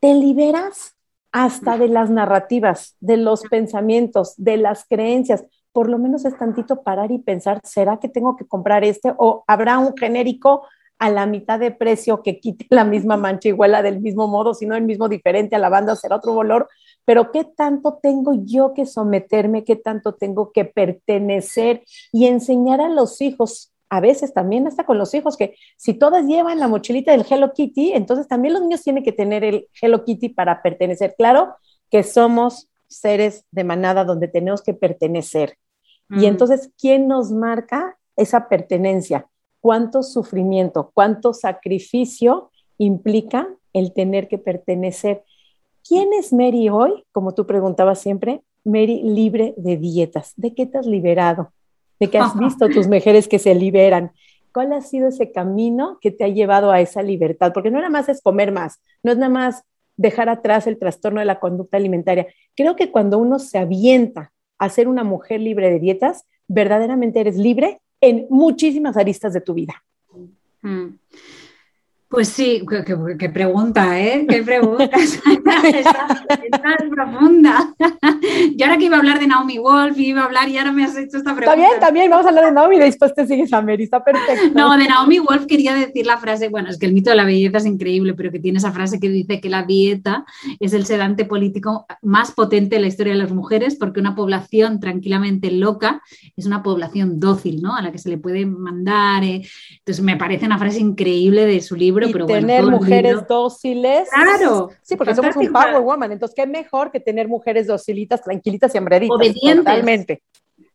te liberas hasta de las narrativas, de los pensamientos, de las creencias por lo menos es tantito parar y pensar, ¿será que tengo que comprar este? ¿O habrá un genérico a la mitad de precio que quite la misma mancha y huela del mismo modo, sino el mismo diferente a la banda, será otro valor? Pero ¿qué tanto tengo yo que someterme? ¿Qué tanto tengo que pertenecer y enseñar a los hijos? A veces también hasta con los hijos, que si todas llevan la mochilita del Hello Kitty, entonces también los niños tienen que tener el Hello Kitty para pertenecer. Claro que somos seres de manada donde tenemos que pertenecer. Y entonces, ¿quién nos marca esa pertenencia? ¿Cuánto sufrimiento, cuánto sacrificio implica el tener que pertenecer? ¿Quién es Mary hoy? Como tú preguntabas siempre, Mary libre de dietas. ¿De qué te has liberado? ¿De qué has visto tus mujeres que se liberan? ¿Cuál ha sido ese camino que te ha llevado a esa libertad? Porque no nada más es comer más, no es nada más dejar atrás el trastorno de la conducta alimentaria. Creo que cuando uno se avienta a ser una mujer libre de dietas, verdaderamente eres libre en muchísimas aristas de tu vida. Mm. Pues sí, qué, pregunta, ¿eh? Qué pregunta. es profunda. Yo ahora que iba a hablar de Naomi Wolf, iba a hablar y ahora me has hecho esta pregunta. También, también, vamos a hablar de Naomi y después te sigues a Mary, está perfecto. No, de Naomi Wolf quería decir la frase, bueno, es que el mito de la belleza es increíble, pero que tiene esa frase que dice que la dieta es el sedante político más potente de la historia de las mujeres, porque una población tranquilamente loca es una población dócil, ¿no? A la que se le puede mandar. Eh. Entonces, me parece una frase increíble de su libro y tener mujeres dóciles. Claro. Sí, porque somos un power woman. Entonces, qué mejor que tener mujeres docilitas, tranquilitas y hambraditas. Obedientes. Totalmente.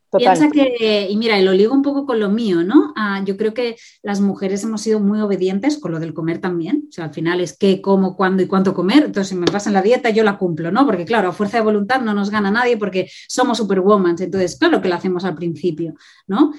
Piensa que, y mira, lo ligo un poco con lo mío, ¿no? Ah, yo creo que las mujeres hemos sido muy obedientes con lo del comer también. O sea, al final es qué, cómo, cuándo y cuánto comer. Entonces, si me pasan la dieta, yo la cumplo, ¿no? Porque, claro, a fuerza de voluntad no nos gana nadie porque somos superwoman. Entonces, claro que lo hacemos al principio, ¿no?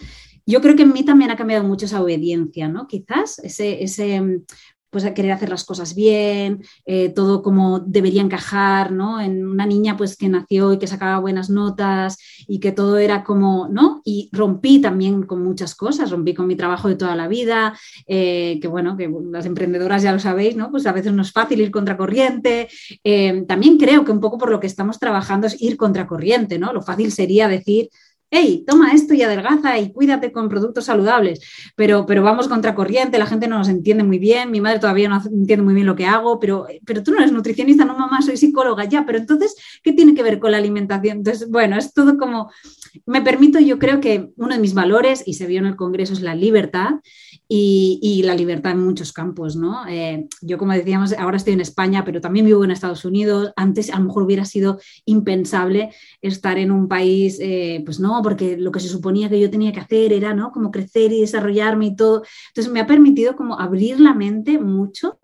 Yo creo que en mí también ha cambiado mucho esa obediencia, ¿no? Quizás ese, ese pues querer hacer las cosas bien, eh, todo como debería encajar, ¿no? En una niña pues que nació y que sacaba buenas notas y que todo era como, ¿no? Y rompí también con muchas cosas, rompí con mi trabajo de toda la vida, eh, que bueno, que las emprendedoras ya lo sabéis, ¿no? Pues a veces no es fácil ir contracorriente. Eh, también creo que un poco por lo que estamos trabajando es ir contracorriente, ¿no? Lo fácil sería decir, hey, toma esto y adelgaza y cuídate con productos saludables, pero, pero vamos contracorriente, la gente no nos entiende muy bien, mi madre todavía no entiende muy bien lo que hago, pero, pero tú no eres nutricionista, no mamá, soy psicóloga, ya, pero entonces, ¿qué tiene que ver con la alimentación? Entonces, bueno, es todo como, me permito, yo creo que uno de mis valores, y se vio en el Congreso, es la libertad y, la libertad en muchos campos, ¿no? Eh, yo, como decíamos, ahora estoy en España, pero también vivo en Estados Unidos. Antes a lo mejor hubiera sido impensable estar en un país, eh, pues no, porque lo que se suponía que yo tenía que hacer era, ¿no? Como crecer y desarrollarme y todo. Entonces me ha permitido como abrir la mente mucho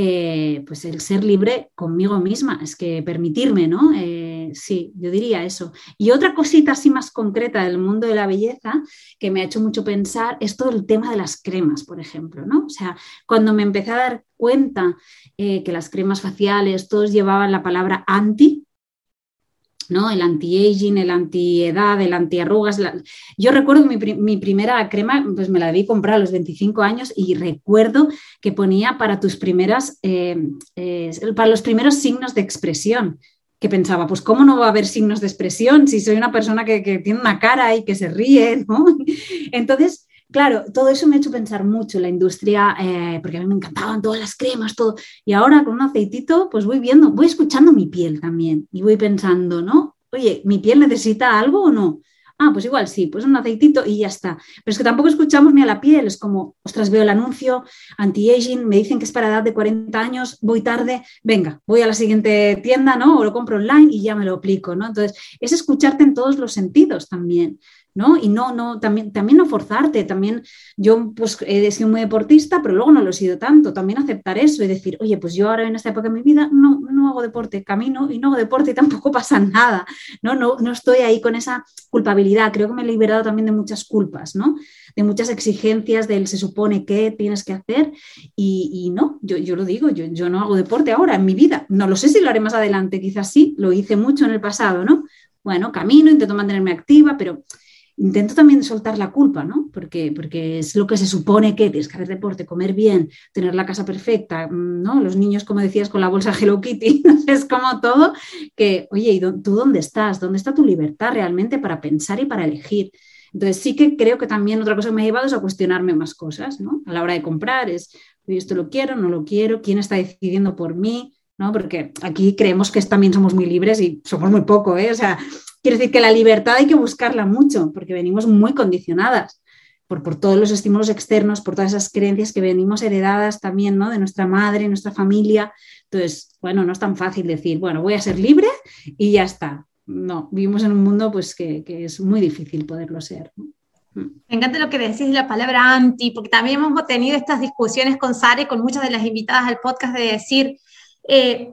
eh, pues el ser libre conmigo misma, es que permitirme, ¿no? Eh, sí, yo diría eso. Y otra cosita así más concreta del mundo de la belleza que me ha hecho mucho pensar es todo el tema de las cremas, por ejemplo, ¿no? O sea, cuando me empecé a dar cuenta eh, que las cremas faciales todos llevaban la palabra anti, ¿no? El anti-aging, el anti-edad, el anti-arrugas. Yo recuerdo mi, mi, primera crema, pues me la debí comprar a los 25 años y recuerdo que ponía para tus primeras, eh, eh, para los primeros signos de expresión que pensaba, pues cómo no va a haber signos de expresión si soy una persona que, que tiene una cara y que se ríe, ¿no? Entonces, Claro, todo eso me ha hecho pensar mucho la industria, eh, porque a mí me encantaban todas las cremas, todo. Y ahora con un aceitito, pues voy viendo, voy escuchando mi piel también y voy pensando, ¿no? Oye, ¿mi piel necesita algo o no? Ah, pues igual sí, pues un aceitito y ya está. Pero es que tampoco escuchamos ni a la piel, es como, ostras, veo el anuncio, anti-aging, me dicen que es para edad de 40 años, voy tarde, venga, voy a la siguiente tienda, ¿no? O lo compro online y ya me lo aplico, ¿no? Entonces, es escucharte en todos los sentidos también. Y no, no, también, también no forzarte, también yo pues he sido muy deportista, pero luego no lo he sido tanto, también aceptar eso y decir, oye, pues yo ahora en esta época de mi vida no, no hago deporte, camino y no hago deporte y tampoco pasa nada, ¿no? No, no estoy ahí con esa culpabilidad, creo que me he liberado también de muchas culpas, ¿no? De muchas exigencias del se supone que tienes que hacer y, no, yo, yo, lo digo, yo, yo no hago deporte ahora en mi vida, no lo sé si lo haré más adelante, quizás sí, lo hice mucho en el pasado, ¿no? Bueno, camino, intento mantenerme activa, pero intento también soltar la culpa, ¿no? Porque, porque es lo que se supone que tienes que hacer deporte, comer bien, tener la casa perfecta, mm, ¿no? Los niños, como decías, con la bolsa Hello Kitty, es como todo, que, oye, ¿y tú dónde estás? ¿Dónde está tu libertad realmente para pensar y para elegir? Entonces sí que creo que también otra cosa que me ha llevado es a cuestionarme más cosas, ¿no? A la hora de comprar es, oye, esto lo quiero, no lo quiero, ¿quién está decidiendo por mí? ¿no? Porque aquí creemos que también somos muy libres y somos muy poco, ¿eh? O sea, quiere decir que la libertad hay que buscarla mucho, porque venimos muy condicionadas por, por todos los estímulos externos, por todas esas creencias que venimos heredadas también, ¿no? De nuestra madre, nuestra familia. Entonces, bueno, no es tan fácil decir, bueno, voy a ser libre y ya está. No, vivimos en un mundo pues que, es muy difícil poderlo ser. Mm. Me encanta lo que decís de la palabra anti, porque también hemos tenido estas discusiones con Sara y con muchas de las invitadas al podcast de decir, eh,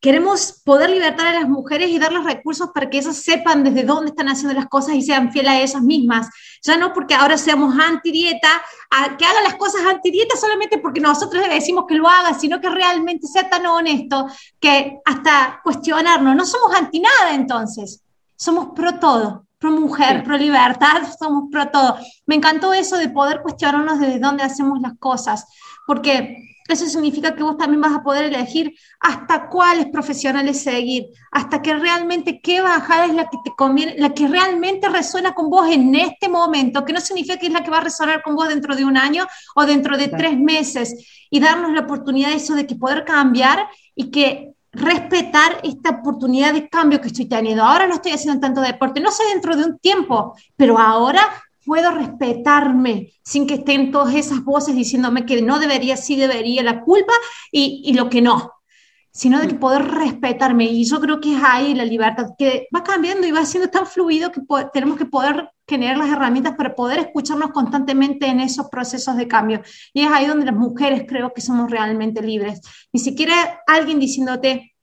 queremos poder libertar a las mujeres y darles recursos para que ellas sepan desde dónde están haciendo las cosas y sean fieles a ellas mismas. Ya no porque ahora seamos anti-dieta, que hagan las cosas anti-dieta solamente porque nosotros le decimos que lo haga, sino que realmente sea tan honesto que hasta cuestionarnos. No somos anti nada entonces, somos pro todo. Pro mujer, pro libertad, somos pro todo. Me encantó eso de poder cuestionarnos desde dónde hacemos las cosas, porque eso significa que vos también vas a poder elegir hasta cuáles profesionales seguir, hasta que realmente qué bajada es la que te conviene, la que realmente resuena con vos en este momento, que no significa que es la que va a resonar con vos dentro de un año o dentro de tres meses, y darnos la oportunidad de eso, de que poder cambiar y que respetar esta oportunidad de cambio que estoy teniendo. Ahora no estoy haciendo tanto deporte, no sé dentro de un tiempo, pero ahora puedo respetarme sin que estén todas esas voces diciéndome que no debería, sí debería, la culpa y, lo que no. sino de que poder respetarme. Y yo creo que es ahí la libertad, que va cambiando y va siendo tan fluido que tenemos que poder generar las herramientas para poder escucharnos constantemente en esos procesos de cambio. Y es ahí donde las mujeres creo que somos realmente libres. Ni siquiera alguien diciéndote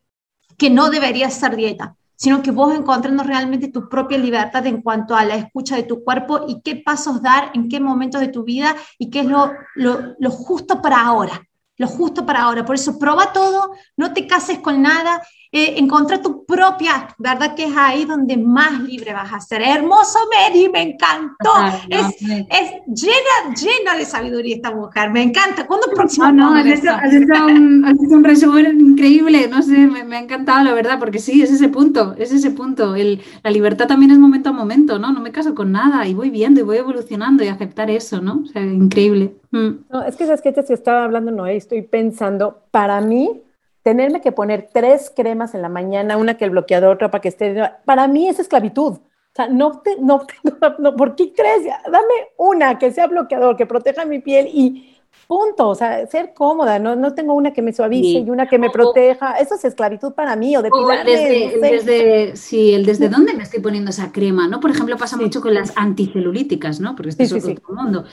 que no deberías hacer dieta, sino que vos encontrando realmente tu propia libertad en cuanto a la escucha de tu cuerpo y qué pasos dar en qué momentos de tu vida y qué es lo, lo, justo para ahora lo justo para ahora. Por eso, prueba todo, no te cases con nada, eh, encontrar tu propia, ¿verdad? Que es ahí donde más libre vas a ser. Hermoso, Mary, me encantó. es, es, llena, llena de sabiduría esta mujer, me encanta. ¿Cuándo próximo? No, no, has hecho, un, un, resumen increíble, no sé, me, me, ha encantado, la verdad, porque sí, es ese punto, es ese punto. El, la libertad también es momento a momento, ¿no? No me caso con nada y voy viendo y voy evolucionando y aceptar eso, ¿no? O sea, increíble. Mm. No, es que esas que te estaba hablando, no, estoy pensando, para mí, tenerme que poner tres cremas en la mañana, una que el bloqueador, otra para que esté, para mí es esclavitud. O sea, no, te, no, no, ¿por qué crees? Dame una que sea bloqueador, que proteja mi piel y Punto, o sea, ser cómoda, no, no tengo una que me suavice y una que me proteja, eso es esclavitud para mí o de desde, desde, sí, el desde dónde me estoy poniendo esa crema, ¿no? Por ejemplo, pasa mucho con las anticelulíticas, ¿no? Porque este es otro mundo.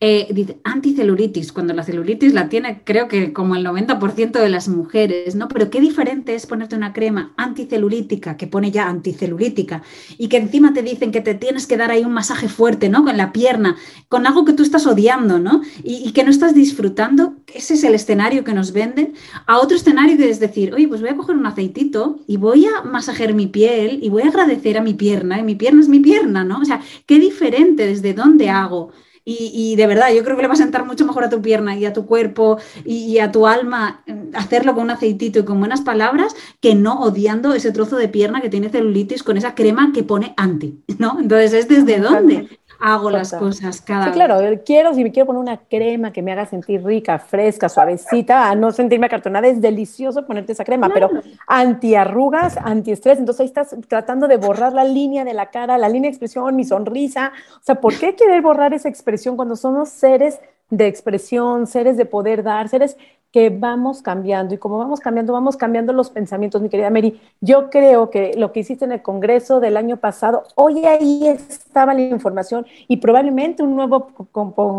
Eh, dice cuando la celulitis la tiene creo que como el 90% de las mujeres, ¿no? Pero qué diferente es ponerte una crema anticelulítica que pone ya anticelulítica y que encima te dicen que te tienes que dar ahí un masaje fuerte, ¿no? Con la pierna, con algo que tú estás odiando, ¿no? Y, y que no estás disfrutando, ese es el escenario que nos venden, a otro escenario que es decir, oye, pues voy a coger un aceitito y voy a masajear mi piel y voy a agradecer a mi pierna, y mi pierna es mi pierna, ¿no? O sea, qué diferente desde dónde hago. Y, de verdad, yo creo que le va a sentar mucho mejor a tu pierna y a tu cuerpo y, a tu alma eh, hacerlo con un aceitito y con buenas palabras que no odiando ese trozo de pierna que tiene celulitis con esa crema que pone anti, ¿no? Entonces, ¿es desde dónde? Hago las cosas cada sí, claro, quiero, si me quiero poner una crema que me haga sentir rica, fresca, suavecita, a no sentirme acartonada, es delicioso ponerte esa crema, pero antiarrugas, antiestrés, entonces ahí estás tratando de borrar la línea de la cara, la línea de expresión, mi sonrisa, o sea, ¿por qué querer borrar esa expresión cuando somos seres de expresión, seres de poder dar, seres que vamos cambiando y como vamos cambiando, vamos cambiando los pensamientos, mi querida Mary. Yo creo que lo que hiciste en el Congreso del año pasado, hoy ahí estaba la información y probablemente un nuevo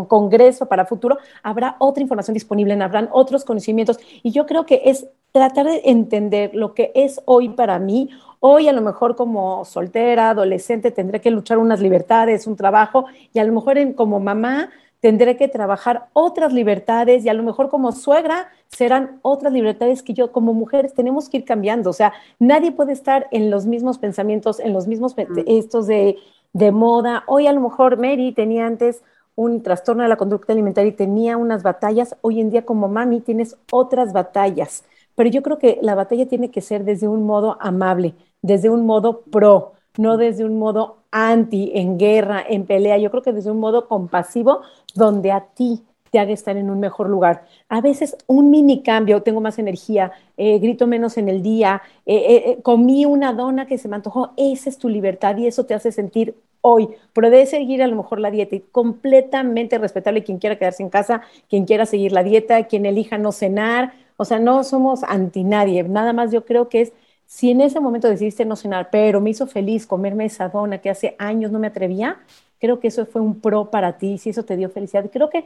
Congreso para futuro habrá otra información disponible, habrán otros conocimientos y yo creo que es tratar de entender lo que es hoy para mí. Hoy a lo mejor como soltera, adolescente, tendré que luchar unas libertades, un trabajo y a lo mejor en, como mamá tendré que trabajar otras libertades y a lo mejor como suegra serán otras libertades que yo como mujeres tenemos que ir cambiando. O sea, nadie puede estar en los mismos pensamientos, en los mismos estos de, de moda. Hoy a lo mejor Mary tenía antes un trastorno de la conducta alimentaria y tenía unas batallas. Hoy en día como mami tienes otras batallas. Pero yo creo que la batalla tiene que ser desde un modo amable, desde un modo pro, no desde un modo anti, en guerra, en pelea. Yo creo que desde un modo compasivo, donde a ti te haga estar en un mejor lugar. A veces un mini cambio, tengo más energía, eh, grito menos en el día, eh, eh, comí una dona que se me antojó, esa es tu libertad y eso te hace sentir hoy. Pero debes seguir a lo mejor la dieta y completamente respetable quien quiera quedarse en casa, quien quiera seguir la dieta, quien elija no cenar. O sea, no somos anti nadie. Nada más yo creo que es si en ese momento decidiste no cenar, pero me hizo feliz comerme esa dona que hace años no me atrevía, creo que eso fue un pro para ti, si eso te dio felicidad. Creo que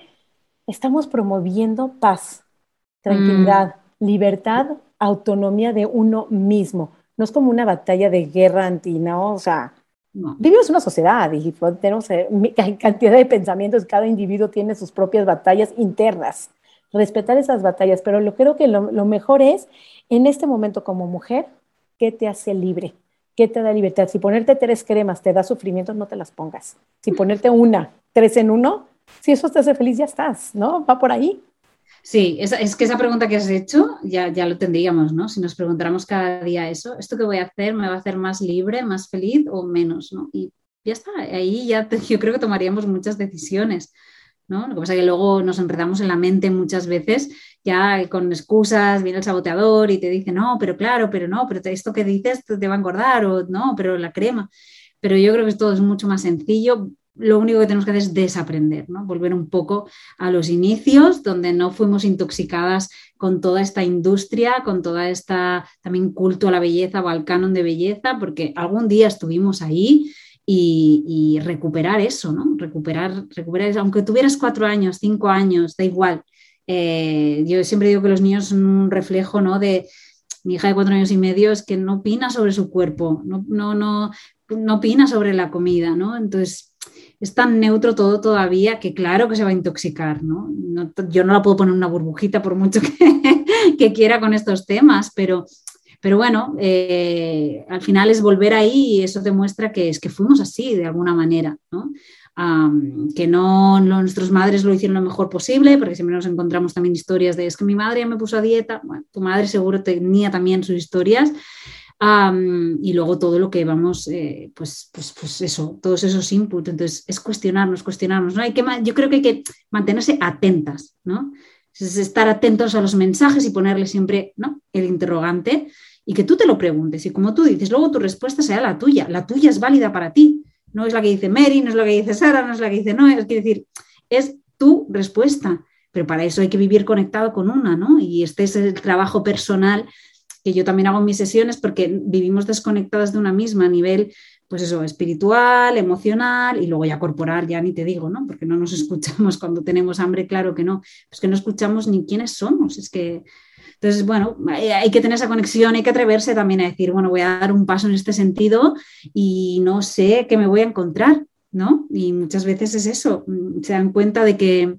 estamos promoviendo paz, tranquilidad, mm. libertad, autonomía de uno mismo. No es como una batalla de guerra anti, ¿no? O sea, vivimos una sociedad y tenemos eh, cantidad de pensamientos, cada individuo tiene sus propias batallas internas. Respetar esas batallas, pero lo creo que lo mejor es, en este momento como mujer, ¿Qué te hace libre? ¿Qué te da libertad? Si ponerte tres cremas te da sufrimiento, no te las pongas. Si ponerte una, tres en uno, si eso te hace feliz, ya estás, ¿no? Va por ahí. Sí, es, que esa pregunta que has hecho ya, ya lo tendríamos, ¿no? Si nos preguntáramos cada día eso, ¿esto que voy a hacer me va a hacer más libre, más feliz o menos, ¿no? Y ya está, ahí ya yo creo que tomaríamos muchas decisiones. ¿No? Lo que pasa es que luego nos enredamos en la mente muchas veces, ya con excusas, viene el saboteador y te dice, no, pero claro, pero no, pero esto que dices te va a engordar, o no, pero la crema. Pero yo creo que todo es mucho más sencillo. lo único que tenemos que hacer es desaprender, ¿no? Volver un poco a los inicios, donde no fuimos intoxicadas con toda esta industria, con toda esta también culto a la belleza o al canon de belleza, porque algún día estuvimos ahí y, recuperar eso, ¿no? Recuperar, recuperar eso. Aunque tuvieras cuatro años, cinco años, da igual. Eh, yo siempre digo que los niños son un reflejo, ¿no? De, mi hija de cuatro años y medio es que no opina sobre su cuerpo, no, no, no, no opina sobre la comida, ¿no? Entonces, es tan neutro todo todavía que claro que se va a intoxicar, ¿no? yo no la puedo poner una burbujita por mucho que, quiera con estos temas, pero, pero bueno, eh, al final es volver ahí y eso demuestra que es que fuimos así de alguna manera, ¿no? que no nuestras madres lo hicieron lo mejor posible, porque siempre nos encontramos también historias de es que mi madre me puso a dieta, tu madre seguro tenía también sus historias, y luego todo lo que vamos, eh, pues, pues, pues, eso, todos esos inputs. Entonces, es cuestionarnos, cuestionarnos. ¿no? Hay que, yo creo que hay que mantenerse atentas, ¿no? Es estar atentos a los mensajes y ponerle siempre ¿no? el interrogante y que tú te lo preguntes. Y como tú dices, luego tu respuesta sea la tuya. La tuya es válida para ti. No es la que dice Mary, no es la que dice Sara, no es la que dice no, es decir, es tu respuesta. Pero para eso hay que vivir conectado con una, ¿no? Y este es el trabajo personal que yo también hago en mis sesiones porque vivimos desconectadas de una misma a nivel, pues eso, espiritual, emocional y luego ya corporal, ya ni te digo, ¿no? Porque no nos escuchamos cuando tenemos hambre, claro que no, pues que no escuchamos ni quiénes somos, es que... Entonces, bueno, hay que tener esa conexión, hay que atreverse también a decir, bueno, voy a dar un paso en este sentido y no sé qué me voy a encontrar, ¿no? Y muchas veces es eso, se dan cuenta de que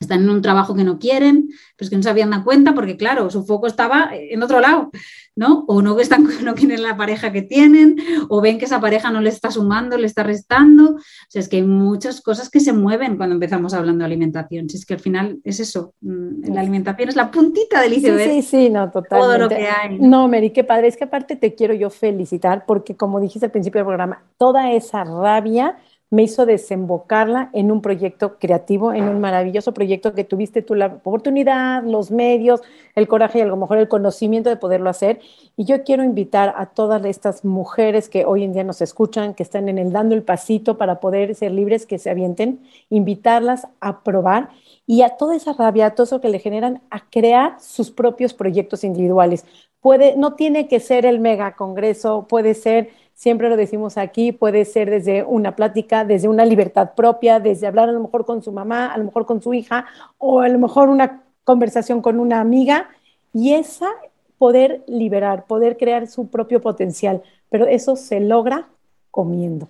están en un trabajo que no quieren, pues que no se habían dado cuenta porque, claro, su foco estaba en otro lado, ¿no? O no, están, no quieren la pareja que tienen, o ven que esa pareja no le está sumando, le está restando. O sea, es que hay muchas cosas que se mueven cuando empezamos hablando de alimentación. Si es que al final es eso, mm, la alimentación es la puntita del iceberg. Sí, sí, sí, no, totalmente. Todo lo que hay. No, Mary, qué padre. Es que aparte te quiero yo felicitar porque, como dijiste al principio del programa, toda esa rabia me hizo desembocarla en un proyecto creativo, en un maravilloso proyecto que tuviste tú la oportunidad, los medios, el coraje y a lo mejor el conocimiento de poderlo hacer. Y yo quiero invitar a todas estas mujeres que hoy en día nos escuchan, que están en el dando el pasito para poder ser libres, que se avienten, invitarlas a probar y a toda esa rabia, a todo eso que le generan, a crear sus propios proyectos individuales. Puede, no tiene que ser el mega congreso, puede ser siempre lo decimos aquí, puede ser desde una plática, desde una libertad propia, desde hablar a lo mejor con su mamá, a lo mejor con su hija, o a lo mejor una conversación con una amiga, y esa poder liberar, poder crear su propio potencial, pero eso se logra comiendo,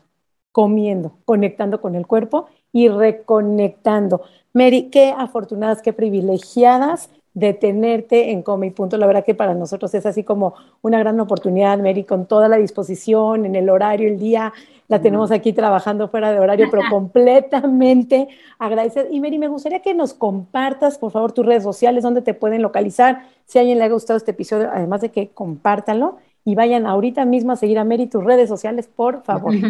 comiendo, conectando con el cuerpo y reconectando. Mary, qué afortunadas, qué privilegiadas detenerte en Come y Punto. La verdad que para nosotros es así como una gran oportunidad, Mary, con toda la disposición, en el horario, el día, la tenemos aquí trabajando fuera de horario, pero completamente agradecida. Y Mary, me gustaría que nos compartas, por favor, tus redes sociales, donde te pueden localizar, si a alguien le ha gustado este episodio, además de que compártanlo. Y vayan ahorita mismo a seguir a Mary tus redes sociales, por favor.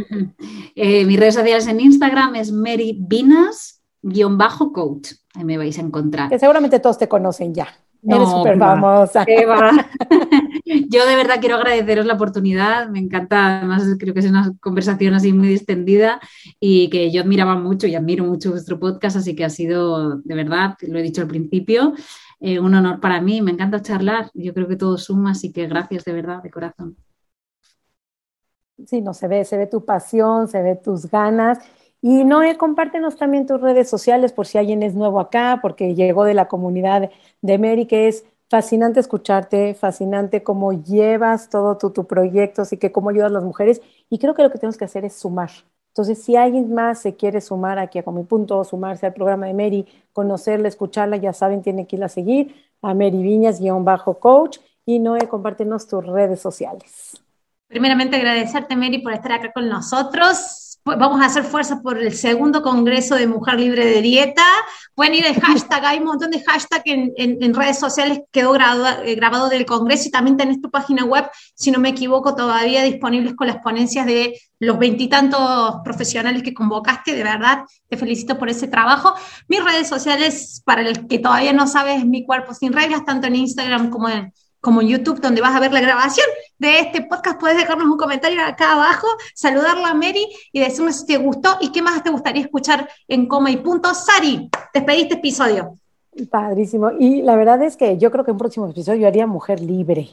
Eh, mis redes sociales en Instagram es Mary Vinas, guion bajo coach. Ahí me vais a encontrar. Que seguramente todos te conocen ya. Eres súper famosa. Yo de verdad quiero agradeceros la oportunidad. Me encanta, además creo que es una conversación así muy distendida y que yo admiraba mucho y admiro mucho vuestro podcast, así que ha sido de verdad, lo he dicho al principio, eh, un honor para mí. Me encanta charlar. Yo creo que todo suma, así que gracias de verdad, de corazón. Sí, no se ve, se ve tu pasión, se ve tus ganas y Noé, compártenos también tus redes sociales por si alguien es nuevo acá, porque llegó de la comunidad de Mary, que es fascinante escucharte, fascinante cómo llevas todo tu, tu proyecto, así que cómo ayudas a las mujeres. Y creo que lo que tenemos que hacer es sumar. Entonces, si alguien más se quiere sumar aquí a mi punto, sumarse al programa de Mary, conocerla, escucharla, ya saben, tiene que ir a seguir a Mary Viñas-coach. Y Noé, compártenos tus redes sociales. Primeramente, agradecerte, Mary, por estar acá con nosotros vamos a hacer fuerza por el segundo Congreso de Mujer Libre de Dieta. Pueden ir el hashtag, hay un montón de hashtags en, en, redes sociales, quedó grabado, eh, grabado del Congreso y también tenés tu página web, si no me equivoco, todavía disponibles con las ponencias de los veintitantos profesionales que convocaste. De verdad, te felicito por ese trabajo. Mis redes sociales, para el que todavía no sabes, mi cuerpo sin reglas, tanto en Instagram como en como en YouTube, donde vas a ver la grabación de este podcast, puedes dejarnos un comentario acá abajo, saludarla a Mary y decirnos si te gustó y qué más te gustaría escuchar en Coma y Punto. Sari, despediste episodio. Padrísimo. Y la verdad es que yo creo que en un próximo episodio haría mujer libre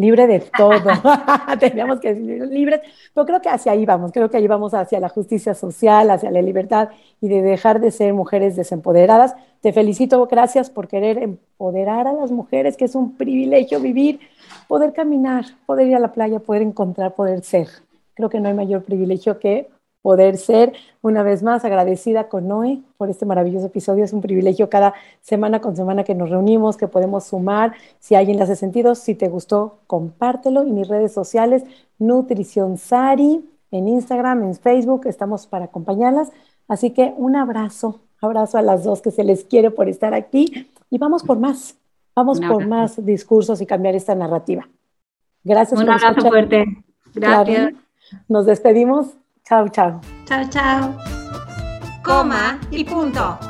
libre de todo. Teníamos que decir libres, pero creo que hacia ahí vamos, creo que ahí vamos hacia la justicia social, hacia la libertad y de dejar de ser mujeres desempoderadas. Te felicito, gracias por querer empoderar a las mujeres, que es un privilegio vivir, poder caminar, poder ir a la playa, poder encontrar, poder ser. Creo que no hay mayor privilegio que poder ser una vez más agradecida con Noé por este maravilloso episodio. Es un privilegio cada semana con semana que nos reunimos, que podemos sumar. Si alguien le hace sentido, si te gustó, compártelo. Y mis redes sociales, Nutrición Sari, en Instagram, en Facebook, estamos para acompañarlas. Así que un abrazo, abrazo a las dos que se les quiere por estar aquí y vamos por más, vamos por más discursos y cambiar esta narrativa. Gracias. Un abrazo fuerte. Gracias. Nos despedimos Chao, chao. Chao, chao. Coma y punto.